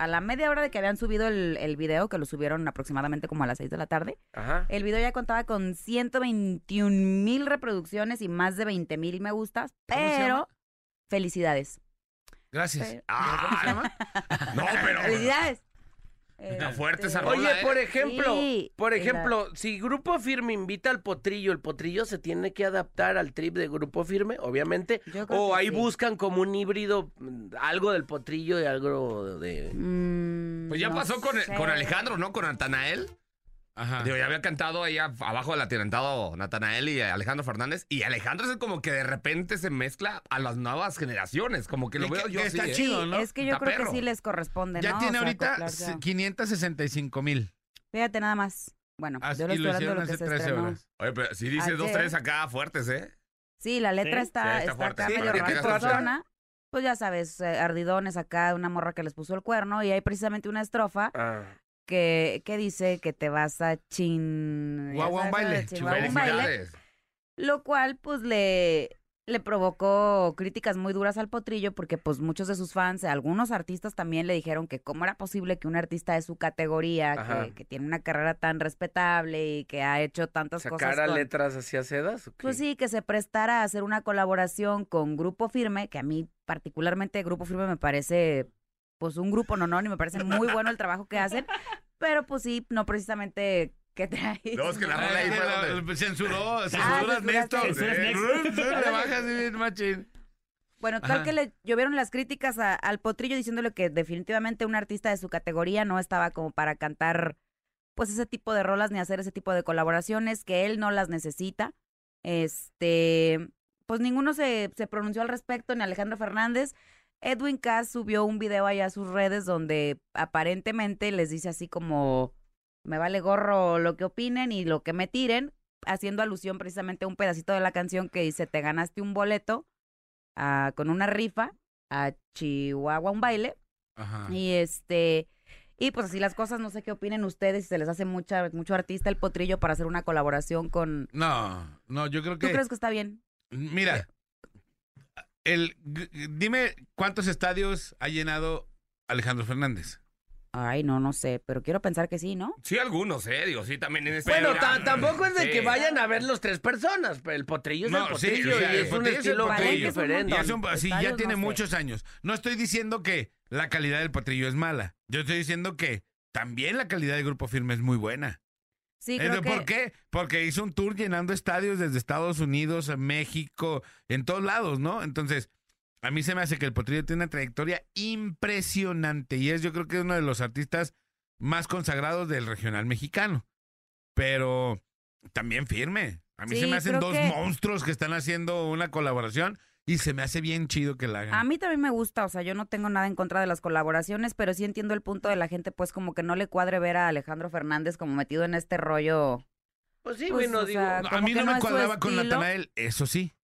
a la media hora de que habían subido el, el video, que lo subieron aproximadamente como a las 6 de la tarde, Ajá. el video ya contaba con 121 mil reproducciones y más de 20 mil me gustas, ¿Cómo se pero felicidades. Gracias. Pero- Ah, no, pero. Felicidades. Está fuerte esa rola, Oye, ¿eh? por ejemplo, Sí, por ejemplo, si Grupo Firme invita al Potrillo, el Potrillo se tiene que adaptar al trip de Grupo Firme, obviamente, Yo creo o que ahí sí. buscan como un híbrido, mm, algo del Potrillo y algo de... Mm, Pues ya no pasó con, con Alejandro, ¿no? Con Natanael. Ajá. Digo, ya había cantado ahí abajo del atirantado Natanael y Alejandro Fernández. Y Alejandro es como que de repente se mezcla a las nuevas generaciones. Como que lo Y veo que- yo que así. está ¿eh? chido, ¿no? Es que yo Está creo perro. que sí les corresponde, Ya ¿no? tiene O sea, ahorita acoplarse a- 565 mil. Fíjate nada más. Bueno, Así yo lo estoy hablando lo que hace se 13 estrenó. horas. Oye, pero si dice Ayer. dos, tres acá fuertes, ¿eh? Sí, la letra Sí, está, sí, está está. Pues ya sabes, eh, ardidones acá, una morra que les puso el cuerno. Y hay precisamente una estrofa Ah, que, que dice que te vas a chin... ya Guagua un baile, chin- guagua un baile. Lo cual, pues, le, le provocó críticas muy duras al potrillo porque, pues, muchos de sus fans, algunos artistas también le dijeron que cómo era posible que un artista de su categoría, que, que tiene una carrera tan respetable y que ha hecho tantas ¿Sacar cosas a con- letras hacia sedas? o qué? Pues sí, que se prestara a hacer una colaboración con Grupo Firme, que a mí particularmente Grupo Firme me parece, pues un grupo no, no, y me parece muy bueno el trabajo que hacen, pero pues sí, no precisamente que traes. No, es que la rola ahí fue la- donde- Censuró, censuras censuraste. Néstor. Censuras Néstor. Le bajas bien, machín. Bueno, tal Ajá. que le llovieron las críticas a- al potrillo diciéndole que definitivamente un artista de su categoría no estaba como para cantar pues ese tipo de rolas ni hacer ese tipo de colaboraciones, que él no las necesita. Este, pues ninguno se, se pronunció al respecto, ni Alejandro Fernández. Edwin Cass subió un video allá a sus redes donde aparentemente les dice así como me vale gorro lo que opinen y lo que me tiren, haciendo alusión precisamente a un pedacito de la canción que dice te ganaste un boleto a- con una rifa a Chihuahua un baile Ajá. y este y pues así las cosas no sé qué opinen ustedes si se les hace mucha mucho artista el potrillo para hacer una colaboración con No, no, yo creo ¿Tú que. crees que está bien? Mira, el, dime cuántos estadios ha llenado Alejandro Fernández. Ay, no, no sé, pero quiero pensar que sí, ¿no? Sí, algunos, ¿eh? Digo, sí, también en este. Bueno, tampoco es de Sí. que vayan a ver los tres personas, pero el potrillo es No, el sí, potrillo o sea, y el es un estilo muy potrillo. diferente. Y es un- sí, ya tiene no sé. muchos años. No estoy diciendo que la calidad del potrillo es mala. Yo estoy diciendo que también la calidad del grupo firme es muy buena. Sí, Eh, creo que ¿Por qué? Porque hizo un tour llenando estadios desde Estados Unidos, México, en todos lados, ¿no? Entonces, a mí se me hace que el Potrillo tiene una trayectoria impresionante y es yo creo que es uno de los artistas más consagrados del regional mexicano. Pero también firme. A mí Sí, se me hacen dos que- monstruos que están haciendo una colaboración y se me hace bien chido que la hagan. A mí también me gusta, o sea, yo no tengo nada en contra de las colaboraciones, pero sí entiendo el punto de la gente, pues como que no le cuadre ver a Alejandro Fernández como metido en este rollo. Pues sí, Pues, bueno, o digo, sea, a mí no no me cuadraba con. Natanael, eso sí.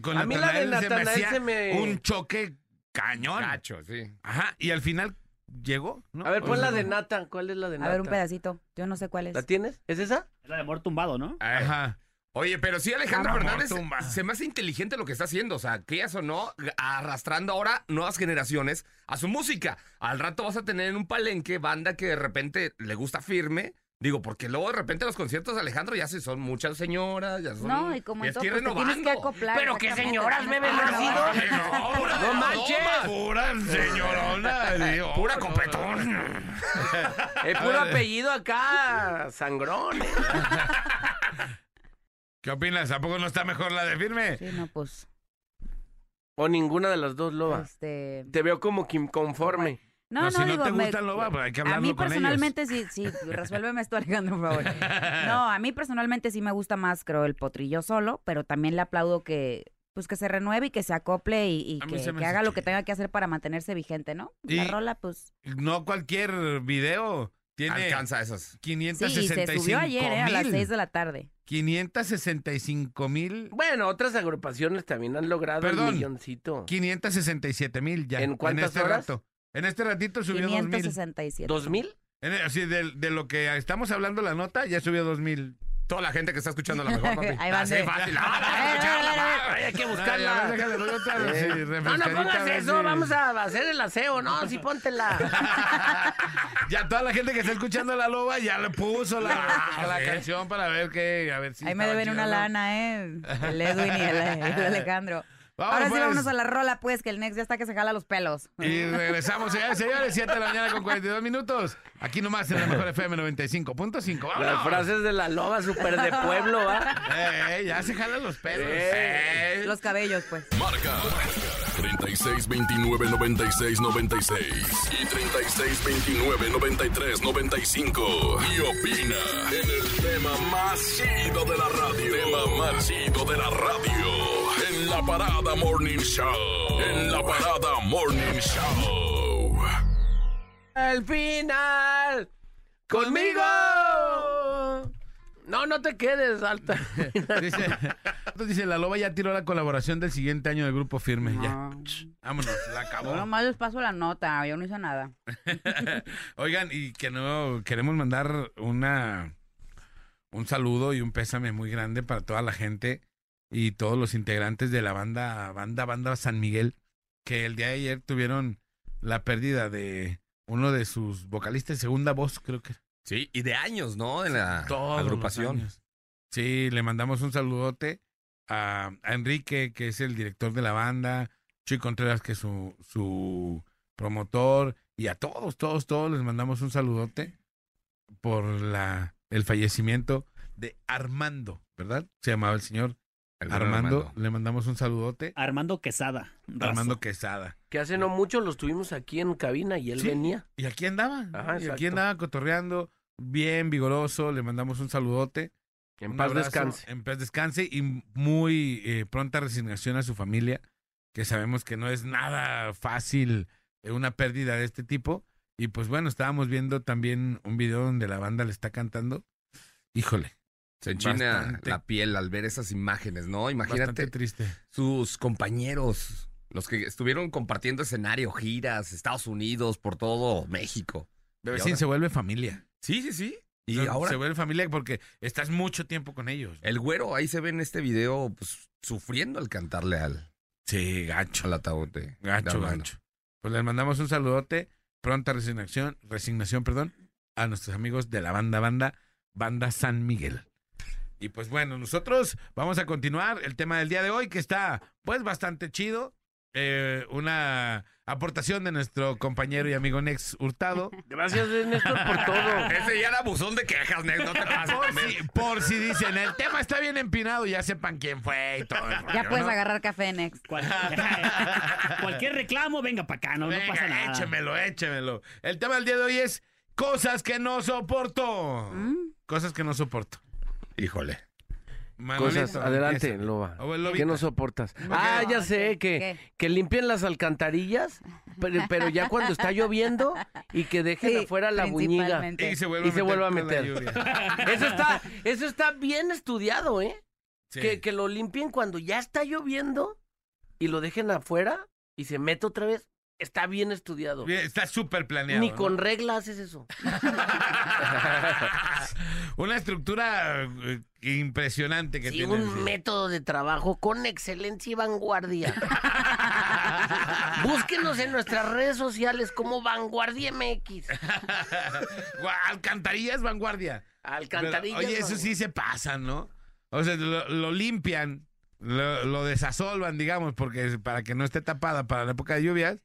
Con A mí la de Natanael se me se un choque cañón. Gacho, sí. Ajá, y al final llegó, ¿no? a ver, pon la de Nata. ¿Cuál es la de A Nata? ver, un pedacito, yo no sé cuál es. ¿La tienes? ¿Es esa? Es la de amor tumbado, ¿no? Ajá. Oye, pero sí, Alejandro Fernández tumba. se me hace inteligente lo que está haciendo. O sea, que eso no, arrastrando ahora nuevas generaciones a su música. Al rato vas a tener en un palenque banda que de repente le gusta firme. Digo, porque luego de repente los conciertos de Alejandro ya se son muchas señoras, ya son. No, y como en todo, que pues, tienes que acoplar. Pero qué señoras, bebé, que- no pura ¡No manches! Pura señorona. digo, Pura no, copetón. Es puro apellido acá, sangrón. ¿Qué opinas? ¿A poco no está mejor la de firme? Sí, no, pues, O ninguna de las dos, Loba. este... Te veo como que inconforme. No, No, no, si no digo, te me- gustan, lo va, pues hay que A hablarlo mí con ellos. personalmente sí, sí, resuélveme esto, Alejandro, por favor. No, a mí personalmente sí me gusta más, creo, el potrillo solo, pero también le aplaudo que, pues que se renueve y que se acople y, y A mí que, se haga lo que tenga que hacer para mantenerse vigente, ¿no? La rola, pues, No cualquier video tiene Alcanza esos. 565 sí, se subió ayer, ¿eh? a las mil. 6 de la tarde. 565 mil. Bueno, otras agrupaciones también han logrado Perdón. el milloncito. 567 mil ya. ¿En cuántas este horas? rato. En este ratito subió 2 mil. 567. ¿Dos mil? Así de, de lo que estamos hablando la nota, ya subió 2 mil. Toda la gente que está escuchando a la mejor, papi. Ahí Así de- fácil. Ah, a ah, Hay que Ay, a ver, buscarla. déjale, sí. No, no pongas eso, vamos a hacer el aseo. No, sí, póntela. Ya toda la gente que está escuchando la loba ya le puso la, la sí. canción para ver qué, a ver si Ahí me deben una lana, ¿eh? El Edwin y el, el Alejandro. Vamos, Ahora sí pues. vámonos a la rola, pues, que el Next ya está que se jala los pelos. Y regresamos, señores, señores, 7 de la mañana con 42 minutos. Aquí nomás en la mejor FM 95.5. Las frases de la loba súper de pueblo, ¿va? Eh, eh, ya se jalan los pelos. Eh. Eh. Los cabellos, pues. Marca 36 29 96 96 y 36 29 93 95 y opina en el tema más chido de la radio. Tema más chido de la radio. En la parada Morning Show. En la parada Morning Show. Al final, conmigo. No, no te quedes, alta. Dice, dice, la loba ya tiró la colaboración del siguiente año del grupo firme. Ya. No. Vámonos, la acabó. Yo nomás les paso la nota, yo no hice nada. Oigan, y que no queremos mandar una un saludo y un pésame muy grande para toda la gente y todos los integrantes de la banda banda banda San Miguel que el día de ayer tuvieron la pérdida de uno de sus vocalistas, segunda voz, creo que Sí, y de años, ¿no? De la todos los agrupación. años. Sí, le mandamos un saludote a, a Enrique, que es el director de la banda, Chuy Contreras, que es su, su promotor, y a todos, todos, todos les mandamos un saludote por la el fallecimiento de Armando, ¿verdad? Se llamaba el señor Armando. Le mandamos un saludote. Armando Quesada. Razo. Armando Quesada. Que hace no mucho los tuvimos aquí en cabina y él Sí. venía. Y aquí andaba. Ajá, y aquí andaba cotorreando, bien vigoroso. Le mandamos un saludote. En Un paz abrazo, descanse. En paz descanse y muy eh, pronta resignación a su familia, que sabemos que no es nada fácil eh, una pérdida de este tipo. Y pues bueno, estábamos viendo también un video donde la banda le está cantando. Híjole, Se enchina Bastante. la piel al ver esas imágenes, ¿no? Imagínate triste. sus compañeros, los que estuvieron compartiendo escenario, giras, Estados Unidos, por todo México. Bebecín se vuelve familia. Sí, sí, sí. Y ahora se vuelve familia porque estás mucho tiempo con ellos. el güero ahí se ve en este video, pues, sufriendo al cantarle al, Sí, gacho. al ataúd de, gacho. Pues les mandamos un saludote, pronta resignación, resignación, perdón, a nuestros amigos de la banda banda, banda San Miguel. Y pues bueno, nosotros vamos a continuar el tema del día de hoy que está pues bastante chido. Eh, una aportación de nuestro compañero y amigo Nex Hurtado. Gracias, Néstor, por todo. Ese ya era buzón de quejas, Nel, no te pases. Por si, por si dicen, el tema está bien empinado, ya sepan quién fue y todo. el Ya puedes ¿no? agarrar café. Cual- Cualquier reclamo, venga para acá, no, pasa nada. échemelo, échemelo. El tema del día de hoy es cosas que no soporto. Mm. Cosas que no soporto. Híjole. Manolito, Cosas, adelante, empieza. Loba. ¿Qué no soportas? Ah, ya sé, que, ¿Qué? que limpien las alcantarillas, pero, pero ya cuando está lloviendo y que dejen Sí, afuera la buñiga. Y se vuelve, Y se vuelve a meter. Eso está, eso está bien estudiado, ¿eh? Sí. Que, que lo limpien cuando ya está lloviendo y lo dejen afuera y se mete otra vez. Está bien estudiado. Bien, Está súper planeado. Ni ¿no? con regla haces eso. Una estructura eh, impresionante que Sí, tiene. un sí. método de trabajo con excelencia y vanguardia. Búsquenos en nuestras redes sociales como Vanguardia MX. Alcantarillas vanguardia. Alcantarillas. Pero, oye, eso sí se pasa, ¿no? O sea, lo, lo limpian, lo, lo desasolvan, digamos, porque para que no esté tapada para la época de lluvias.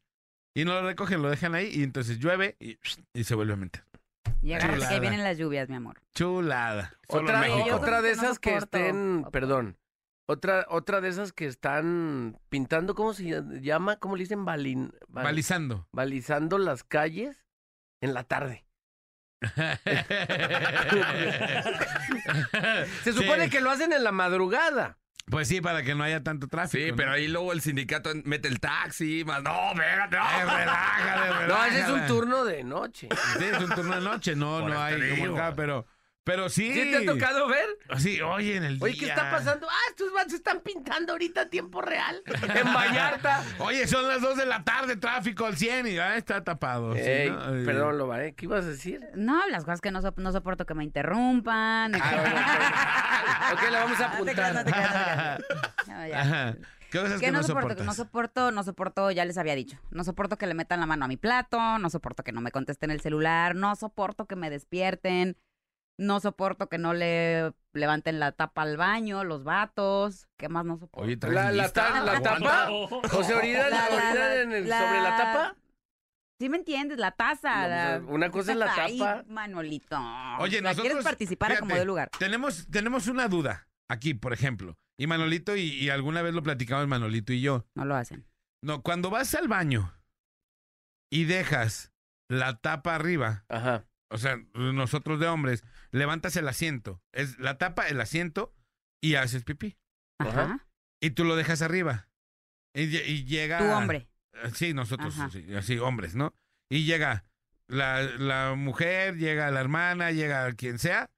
Y no lo recogen, lo dejan ahí y entonces llueve y, y se vuelve a meter. Y agárrate que vienen las lluvias, mi amor. Chulada. Solo Otra, en México. otra de esas que estén, perdón, otra, otra de esas que están pintando, ¿cómo se llama? ¿Cómo le dicen? Balin, bal- Balizando. balizando las calles en la tarde. Se supone Sí. que lo hacen en la madrugada. Pues sí, para que no haya tanto tráfico. Sí, ¿no? pero ahí luego el sindicato mete el taxi, más. No, venga, no. Eh, relájale, No, ese es un relájale. turno de noche. Sí, es un turno de noche, no, Por no hay como acá, pero, pero sí. ¿Sí te ha tocado ver? Sí, oye, en el Oye, día. ¿qué está pasando? Ah, estos vatos están pintando ahorita a tiempo real. En Vallarta. Oye, son las 2 de la tarde, tráfico al 100 y ah, está tapado. sí, Ey, ¿no? Ay. perdón, Loba, ¿eh? ¿qué ibas a decir? No, las cosas que no, sop- no soporto que me interrumpan. de que- Ah, ok, la vamos a No te no te apuntar. no te creas. No, ya. Ajá. ¿Qué cosas Que que no no soporto, no soporto, no soporto, ya les había dicho. No soporto que le metan la mano a mi plato, no soporto que no me contesten el celular, no soporto que me despierten. No soporto que no le levanten la tapa al baño, los vatos. ¿Qué más no soporto? Oye, La, la, ta- la tapa. O sea, orinan, La- la- orinan la- en el- la- sobre la tapa. ¿Sí me entiendes? La taza. No, la- pues, una cosa es la tapa. Manolito. Oye, ¿La nosotros. ¿Quieres participar como fíjate, de lugar? Tenemos, tenemos una duda aquí, por ejemplo. Y Manolito, y, y alguna vez lo platicamos Manolito y yo. No lo hacen. No, cuando vas al baño y dejas la tapa arriba, Ajá. o sea, nosotros de hombres, levantas el asiento. Es la tapa, el asiento y haces pipí. Ajá. Y tú lo dejas arriba. Y, y llega. Tu hombre. Eh, Sí, nosotros, sí, así, hombres, ¿no? Y llega la, la mujer, llega la hermana, llega quien sea,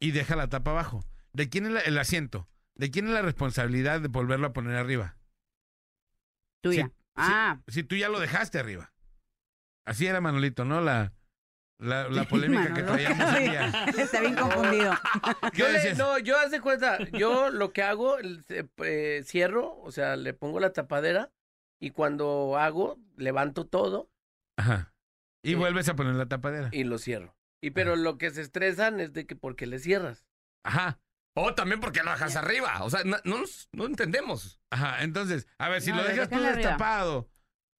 y deja la tapa abajo. ¿De quién es la- el asiento? ¿De quién es la responsabilidad de volverlo a poner arriba? Tuya. Sí, ah, Si tú ya lo dejaste arriba. Así era Manolito, ¿no? La, la, la polémica que traíamos un día. Está bien confundido. ¿Qué Yo le- decías? no, yo haz de cuenta, yo lo que hago, el- se- eh, cierro, o sea, le pongo la tapadera y cuando hago, levanto todo Ajá. Y Sí. vuelves a poner la tapadera. y lo cierro. Y pero lo que se estresan es de que porque le cierras. Ajá. O también porque lo dejas arriba. O sea, no, no, entendemos. Ajá, entonces, a ver, si No, lo de- dejas tú destapado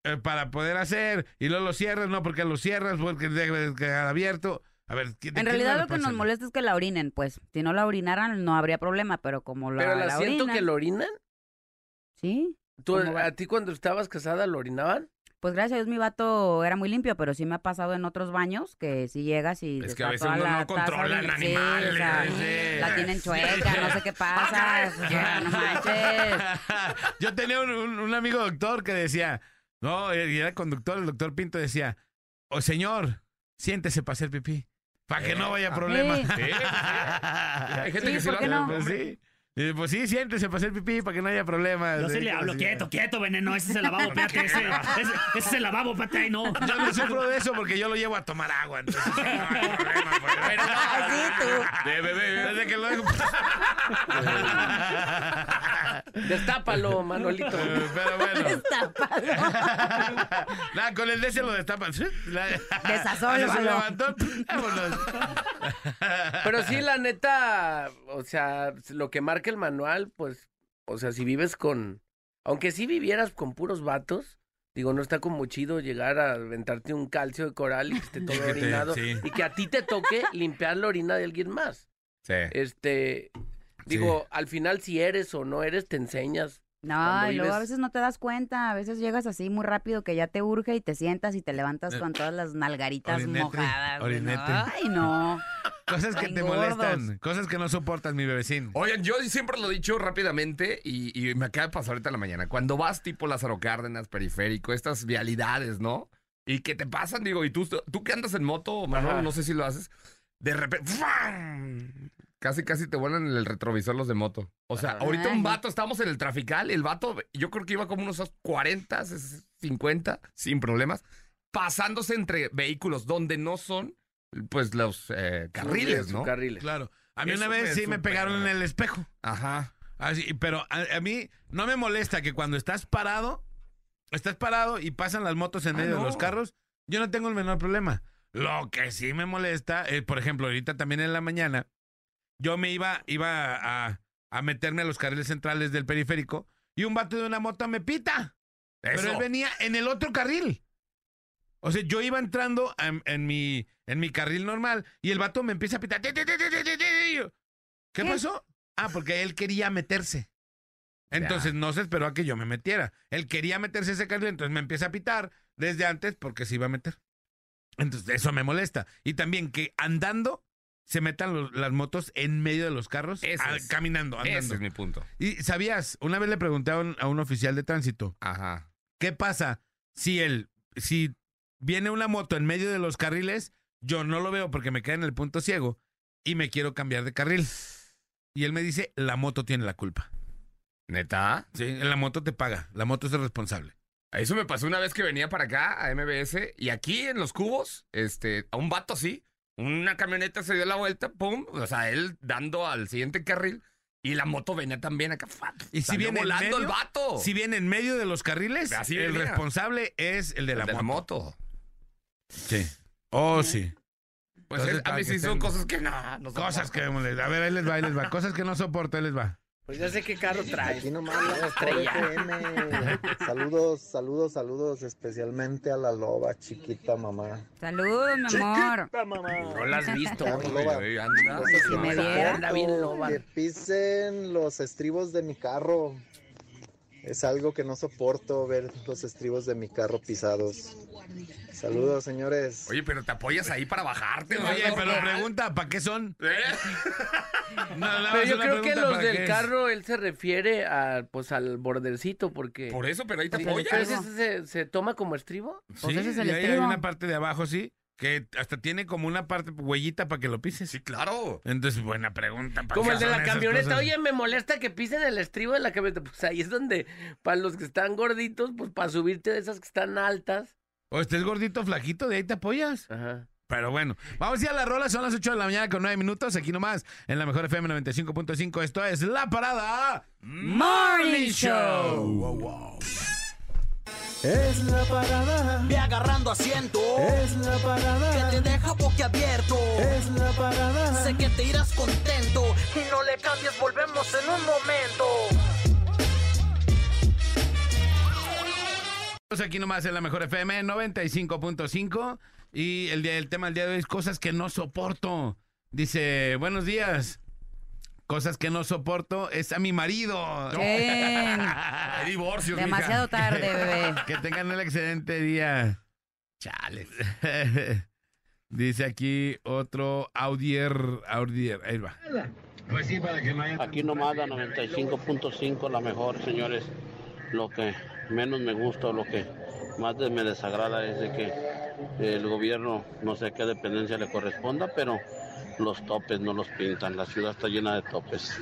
eh, para poder hacer y luego lo cierras, no porque lo cierras, porque debe quedar abierto. A ver, ¿qué- de En realidad lo que nos molesta es que la orinen, pues. Si no la orinaran, no habría problema, pero como la, pero la orinan- que lo orinan, Sí. ¿tú, a ti cuando estabas casada lo orinaban? Pues gracias a Dios mi vato era muy limpio, pero sí me ha pasado en otros baños que si llegas y Es que a veces uno no taza controla el orina- sí, animal, o sea, sí. la tienen chueca, no sé qué pasa. o sea, no manches. Yo tenía un, un- un amigo doctor que decía, no, y era conductor, el doctor Pinto decía, oh señor, siéntese para hacer pipí, para que no vaya problema. Sí. Hay gente Sí, que sí ¿por lo hace. no? Pues sí. Y, Pues sí, siéntese para hacer pipí, para que no haya problemas. Yo sí le hablo, quieto, quieto, veneno, ese es el lavabo, espérate, ese, ese, ese es el lavabo, espérate, ahí no. Yo no sufro de eso porque yo lo llevo a tomar agua, entonces no hay problema. pues. Pero Así tú. De bebé. desde que lo dejo... Destápalo, Manolito. Eh, Pero bueno. Destápalo. Nada, con el de ese lo destapan. Desasólvalo. Se levantó. Vámonos. Pero sí, la neta, o sea, lo que marca el manual, pues, o sea, si vives con, aunque sí vivieras con puros vatos, digo, no está como chido llegar a aventarte un calcio de coral y que esté todo que orinado sí. y que a ti te toque limpiar la orina de alguien más. Sí. Este, digo, al final si eres o no eres, te enseñas. No, y luego a veces no te das cuenta, a veces llegas así muy rápido que ya te urge y te sientas y te levantas Eh, con todas las nalgaritas orinete, mojadas. güey, ¿no? orinete. Ay, no. Cosas que te gordos. molestan. Cosas que no soportas, mi bebecín. Oigan, yo siempre lo he dicho rápidamente y, y me acaba de pasar ahorita en la mañana. Cuando vas tipo Lázaro Cárdenas, periférico, estas vialidades, ¿no? Y que te pasan, digo, y tú, tú que andas en moto, Manuel, Ajá. no sé si lo haces, de repente, ¡fam! Casi, casi te vuelan el retrovisor los de moto. O sea, Ajá. ahorita un vato, estamos en el trafical, el vato, yo creo que iba como unos 40, 50, sin problemas, pasándose entre vehículos donde no son, pues, los eh, carriles, ¿no? Carriles. Claro. A mí Eso una vez sí me pegaron en el espejo. Ajá. Así, pero a, a mí no me molesta que cuando estás parado, estás parado y pasan las motos en Ah, medio no. de los carros, yo no tengo el menor problema. Lo que sí me molesta, eh, por ejemplo, ahorita también en la mañana, yo me iba, iba a, a meterme a los carriles centrales del periférico y un vato de una moto me pita. Pero él venía en el otro carril. O sea, yo iba entrando en, en mi, en mi carril normal y el vato me empieza a pitar. ¿Qué ¿Qué? pasó? Ah, porque él quería meterse. Entonces no se esperó a que yo me metiera. Él quería meterse ese carril, entonces me empieza a pitar desde antes porque se iba a meter. Entonces eso me molesta. Y también que andando se metan los- las motos en medio de los carros, es. caminando, andando. Ese es mi punto. Y sabías, una vez le pregunté a un, oficial de tránsito, Ajá. ¿qué pasa si el, si viene una moto en medio de los carriles, yo no lo veo porque me queda en el punto ciego y me quiero cambiar de carril? Y él me dice, la moto tiene la culpa. ¿Neta? Sí, la moto te paga, la moto es el responsable. Eso me pasó una vez que venía para acá, a MBS, y aquí en los cubos, este, a un vato así, una camioneta se dio la vuelta, pum, o sea, él dando al siguiente carril, y la moto venía también acá. Y si viene en volando el vato. Si viene en medio de los carriles, Así el venía. responsable es el de la El moto. moto. Sí. Oh, sí. Pues Entonces, a mí sí son cosas que no, no Cosas soporto. que. A ver, ahí les va, ahí les va. Cosas que no soporto, ahí les va. Pues ya sé qué carro traes. Aquí nomás la Estrella. FM. Saludos, saludos, saludos, especialmente a la loba chiquita mamá. Saludos, mi amor. No la has visto, loba. Anda. Si me viera. Anda bien loba. Que pisen los estribos de mi carro. Es algo que no soporto ver los estribos de mi carro pisados. Saludos, señores. Oye, pero te apoyas ahí para bajarte, ¿no? Oye, pero pregunta, ¿para qué son? ¿Eh? No, nada Pero yo creo que los ¿para del carro, él se refiere a, pues, al bordercito, porque... Por eso, pero ahí te Sí, ¿Pero apoyas. ese se, se toma como estribo? Sí, Pues ese es el y ahí hay una parte de abajo, sí, que hasta tiene como una parte huellita para que lo pises. Sí, claro. Entonces, buena pregunta. ¿para Como el de la camioneta. cosas? Oye, me molesta que pisen el estribo de la camioneta. Pues ahí es donde, para los que están gorditos, pues para subirte de esas que están altas. O estés gordito, flaquito, de ahí te apoyas. Ajá. Pero bueno, vamos a ir a la rola, son las 8 de la mañana con 9 minutos, aquí nomás, en la mejor FM 95.5. Esto es La Parada Morning Show. Wow, wow. Es la parada. Ve agarrando asiento. Es la parada. Que te deja boquiabierto. Es la parada. Sé que te irás contento. Y no le cambies, volvemos en un momento. Estamos aquí nomás en la mejor FM 95.5 y el, día, el tema del día de hoy es cosas que no soporto. Dice, buenos días. Cosas que no soporto es a mi marido. Mija. Demasiado tarde, bebé. Que tengan un excelente día. Chales. Dice aquí otro Audier, Audier, ahí va. Aquí nomás la 95.5 la mejor, señores. Lo que menos me gusta o lo que más me desagrada es de que el gobierno, no sé a qué dependencia le corresponda, pero los topes no los pintan. La ciudad está llena de topes.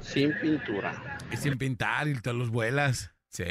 Sin pintura. Y sin pintar y te los vuelas. Sí.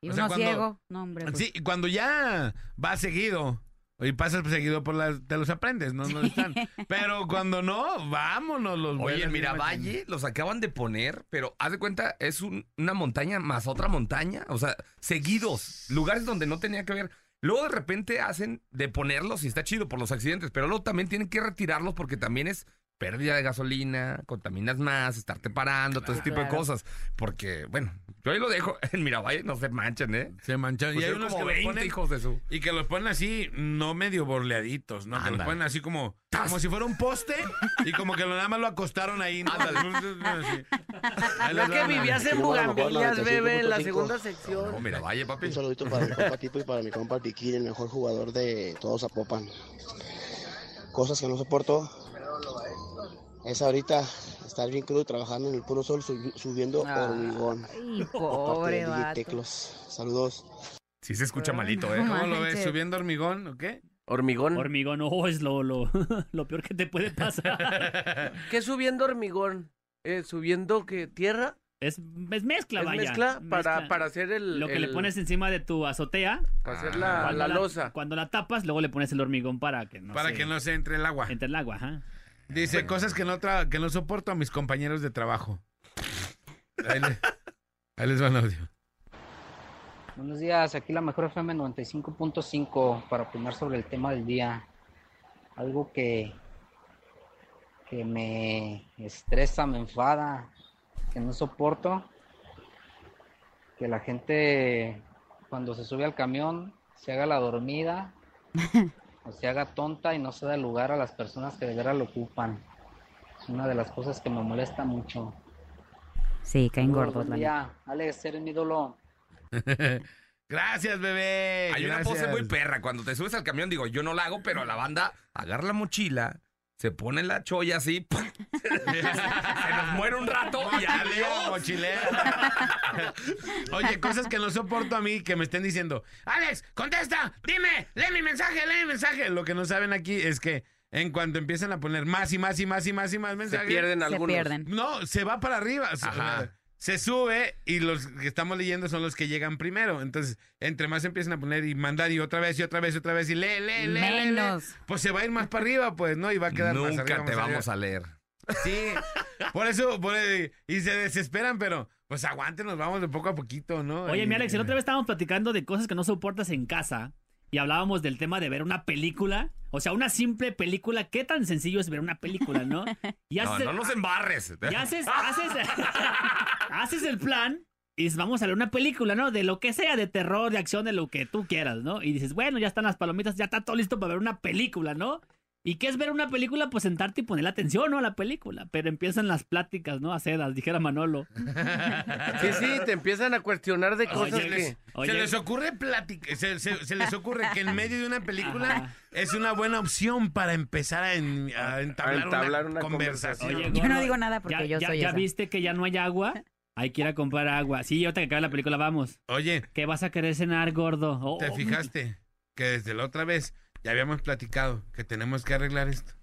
Y O sea, cuando- ciego. No, hombre. pues. Sí, y cuando ya vas seguido y pasas seguido por las, te los aprendes, no, no están. Pero cuando no, vámonos los Oye, bien Miravalle los acaban de poner, pero haz de cuenta, es un- una montaña más otra montaña. O sea, seguidos. Lugares donde no tenía que ver. Luego de repente hacen de ponerlos y está chido por los accidentes, pero luego también tienen que retirarlos porque también es pérdida de gasolina, contaminas más, estarte parando, todo ese tipo de cosas. Porque, bueno, yo ahí lo dejo en Miravalle, no se manchen, ¿eh? Se manchan. Pues y hay hay unos como que los 20 ponen, hijos de su. y que los ponen así, no medio borleaditos, ¿no? Que los ponen así como, como si fuera un poste y como que lo, nada más lo acostaron ahí. ¿no? Les que vivías en Bugambillas, 95.5. bebé, en la segunda No, sección. Miravalle, papi. Un saludito para mi compa Tito y para mi compa Piquín, el mejor jugador de todos Zapopan. Cosas que no soporto es ahorita estar bien crudo trabajando en el puro sol subi- subiendo hormigón. Ay, pobre vato. Teclos. Saludos. Sí se escucha malito, ¿eh? No ¿Cómo lo ves? ¿Subiendo hormigón o qué? ¿Hormigón? Hormigón, no, es lo, lo, lo peor que te puede pasar. ¿Qué subiendo hormigón? Eh, ¿Subiendo qué? ¿Tierra? Es, es mezcla, ¿Es vaya. mezcla? Para, Mezcla. para hacer el... Lo que le pones encima de tu azotea. Para hacer la, la losa. Cuando la tapas, luego le pones el hormigón para que no Para se- que no se entre el agua. entre el agua, ajá. Dice, cosas que no, tra- que no soporto a mis compañeros de trabajo. Ahí, le- ahí les va el audio. Buenos días, aquí la mejor FM 95.5 para opinar sobre el tema del día. Algo que, que me estresa, me enfada, que no soporto. Que la gente cuando se sube al camión se haga la dormida o se haga tonta y no se da lugar a las personas que de veras lo ocupan. Es una de las cosas que me molesta mucho. Sí, caen gordos, Buen día, Alex, eres mi ídolo. Gracias, bebé. Hay una pose muy perra. Cuando te subes al camión, digo, yo no la hago, pero la banda agarra la mochila, se pone la cholla así, ¡pum! se nos muere un rato y Adiós, mochilera. Oye, cosas que no soporto a mí que me estén diciendo, Alex, contesta, dime, lee mi mensaje, lee mi mensaje. Lo que no saben aquí es que en cuanto empiezan a poner más y más y más y más y más Se mensajes, pierden Se algunos. pierden. no, se va para arriba. Se- Ajá. Se sube y los que estamos leyendo son los que llegan primero. Entonces, entre más empiezan a poner y mandar y otra vez y otra vez y otra vez y lee, lee, lee, lee, lee, Menos. pues se va a ir más para arriba, pues, ¿no? Y va a quedar más Nunca te vamos arriba. a leer. Sí, por eso, por- y se desesperan, pero pues aguanten, nos vamos de poco a poquito, ¿no? Oye, mi Alex, el otra vez estábamos platicando de cosas que no soportas en casa. y hablábamos del tema de ver una película. O sea, una simple película, ¿qué tan sencillo es ver una película, no? Y No, haces, no nos embarres. y haces, haces, haces el plan y dices, vamos a ver una película, ¿no? De lo que sea, de terror, de acción, de lo que tú quieras, ¿no? Y dices, bueno, ya están las palomitas, ya está todo listo para ver una película, ¿no? ¿Y qué es ver una película? Pues sentarte y poner atención, ¿no? A la película. Pero empiezan las pláticas, ¿no? A sedas, dijera Manolo. Sí, sí, te empiezan a cuestionar de cosas Se que... Oye. se les ocurre platicar, se, se- se les ocurre que en medio de una película Ajá. es una buena opción para empezar a, en- a entablar, A entablar una, una conversación. Oye, Yo no digo nada porque ya, yo ya- soy ya esa. viste que ya no hay agua? Hay que ir a comprar agua. Sí, ahorita que acabe la película, vamos. Oye, ¿Qué vas a querer cenar, gordo? Oh, ¿te fijaste que desde la otra vez ya habíamos platicado que tenemos que arreglar esto?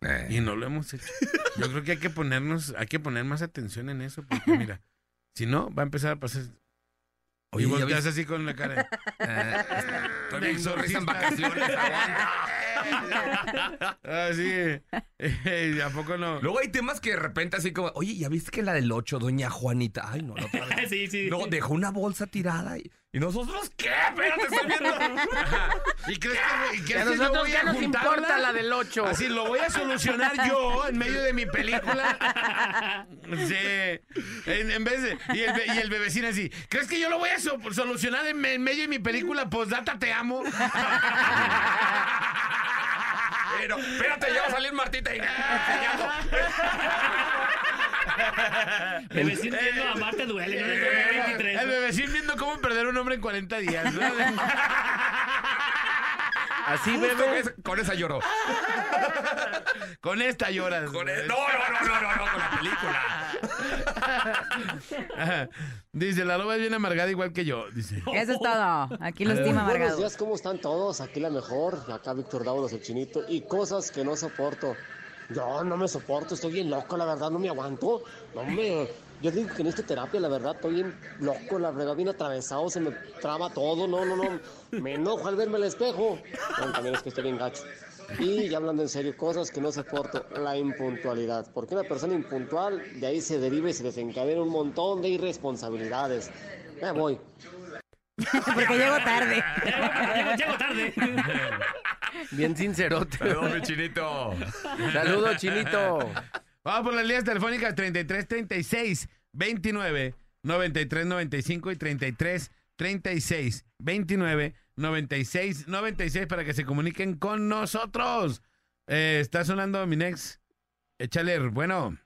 Eh. Y no lo hemos hecho. Yo creo que hay que ponernos, hay que poner más atención en eso, porque mira, si no, va a empezar a pasar. Oye, y ¿ya volteas viste? así con la cara. Eh, estoy en vacaciones, aguanta. Así, eh, ¿a poco no? Luego hay temas que de repente así como, oye, ¿ya viste que la del 8, doña Juanita? Ay, no, la otra vez. sí, sí. No, dejó una bolsa tirada y, y nosotros, ¿qué? Espérate, estoy viendo. ¿Y crees que, y Que crees a que yo nosotros voy qué a nos juntarla? importa la del 8. Así lo voy a solucionar yo en medio de mi película. Sí. En, en vez de. Y el, be- y el bebecín así. ¿Crees que yo lo voy a so- solucionar en, me- en medio de mi película? Postdata, te amo. Pero, espérate, ya va a salir Martita y Me vecino viendo a Marte duele. ¿no? En el 2023, El bebecín viendo cómo perder un hombre en 40 días. ¿no? Así, bebé. esa- con esa lloró. Con esta lloras. Con el- no, no, no, no, no, no, con la película. Dice, la loba es bien amargada igual que yo. Dice. Eso es todo. Aquí los Buenos amargados. días, ¿cómo están todos? Aquí la mejor, acá Víctor Dávalos, el chinito, y cosas que no soporto. Yo no me soporto, estoy bien loco, la verdad, no me aguanto. No me... Yo digo que necesito terapia, la verdad, estoy bien loco, la verdad, bien atravesado, se me traba todo, no, no, no. Me enojo al verme al espejo. Bueno, también es que estoy bien gacho. Y ya hablando en serio, cosas que no soporto, la impuntualidad. Porque una persona impuntual, de ahí se deriva y se desencadena un montón de irresponsabilidades. Me voy. Porque llego tarde. Llego, llego tarde. Bien sincerote. Perdón, mi chinito. Saludos, chinito. Vamos por las líneas telefónicas 33 36 29 93 95 y 33 36 29 96 96 para que se comuniquen con nosotros. Eh, está sonando mi next. Échale, bueno.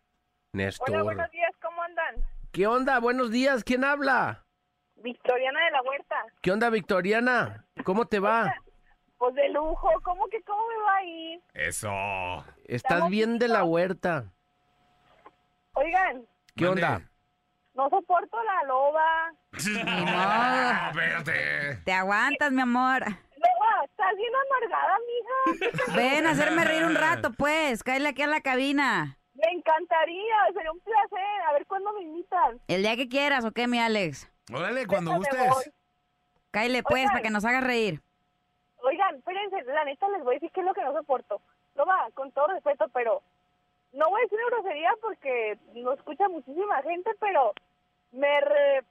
Néstor. Hola, buenos días, ¿cómo andan? ¿Qué onda? Buenos días. ¿Quién habla? Victoriana de la Huerta. ¿Qué onda, Victoriana? ¿Cómo te va? Pues de lujo, ¿cómo que cómo me va a ir? Eso. Estás bien de la huerta. Oigan, ¿Qué onda? No soporto la loba. Ah, espérate. Te aguantas, mi amor. Loba, estás bien amargada, mija. Ven a hacerme reír un rato, pues. Cállate aquí a la cabina. Me encantaría, sería un placer. A ver cuándo me invitan. El día que quieras, ¿o qué, mi Alex? Órale, cuando Déjame gustes. Cállate, pues, Oigan. para que nos hagas reír. Oigan, espérense, la neta les voy a decir qué es lo que no soporto. Loba, con todo respeto, pero no voy a decir una grosería porque no escucha muchísima gente, pero me re...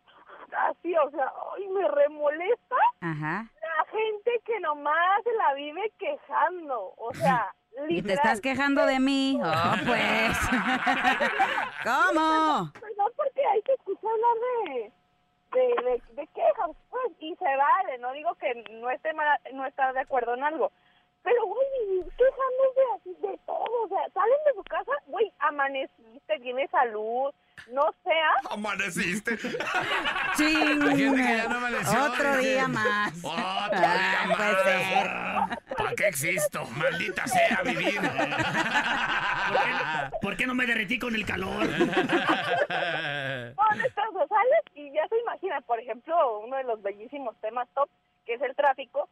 Así, o sea, ay, me remolesta Ajá. la gente que nomás se la vive quejando. O sea, Y te estás quejando de mí. Oh, pues. ¿Cómo? Perdón, porque hay que escuchar hablar de, de, de, de quejas, pues, y se vale. No digo que no esté mal- no estar de acuerdo en algo. Pero, güey, quejándose así de todo. O sea, salen de su casa, güey, amaneciste, tienes salud, no sea. Amaneciste. Gente que ya no amaneció, Otro día más. Otro Ah, día puede más. ser. ¿Para qué existo? Maldita sea vivir. ¿Por qué, por qué no me derretí con el calor? ¿Dónde estás? Sales y ya se imagina, por ejemplo, uno de los bellísimos temas top, que es el tráfico.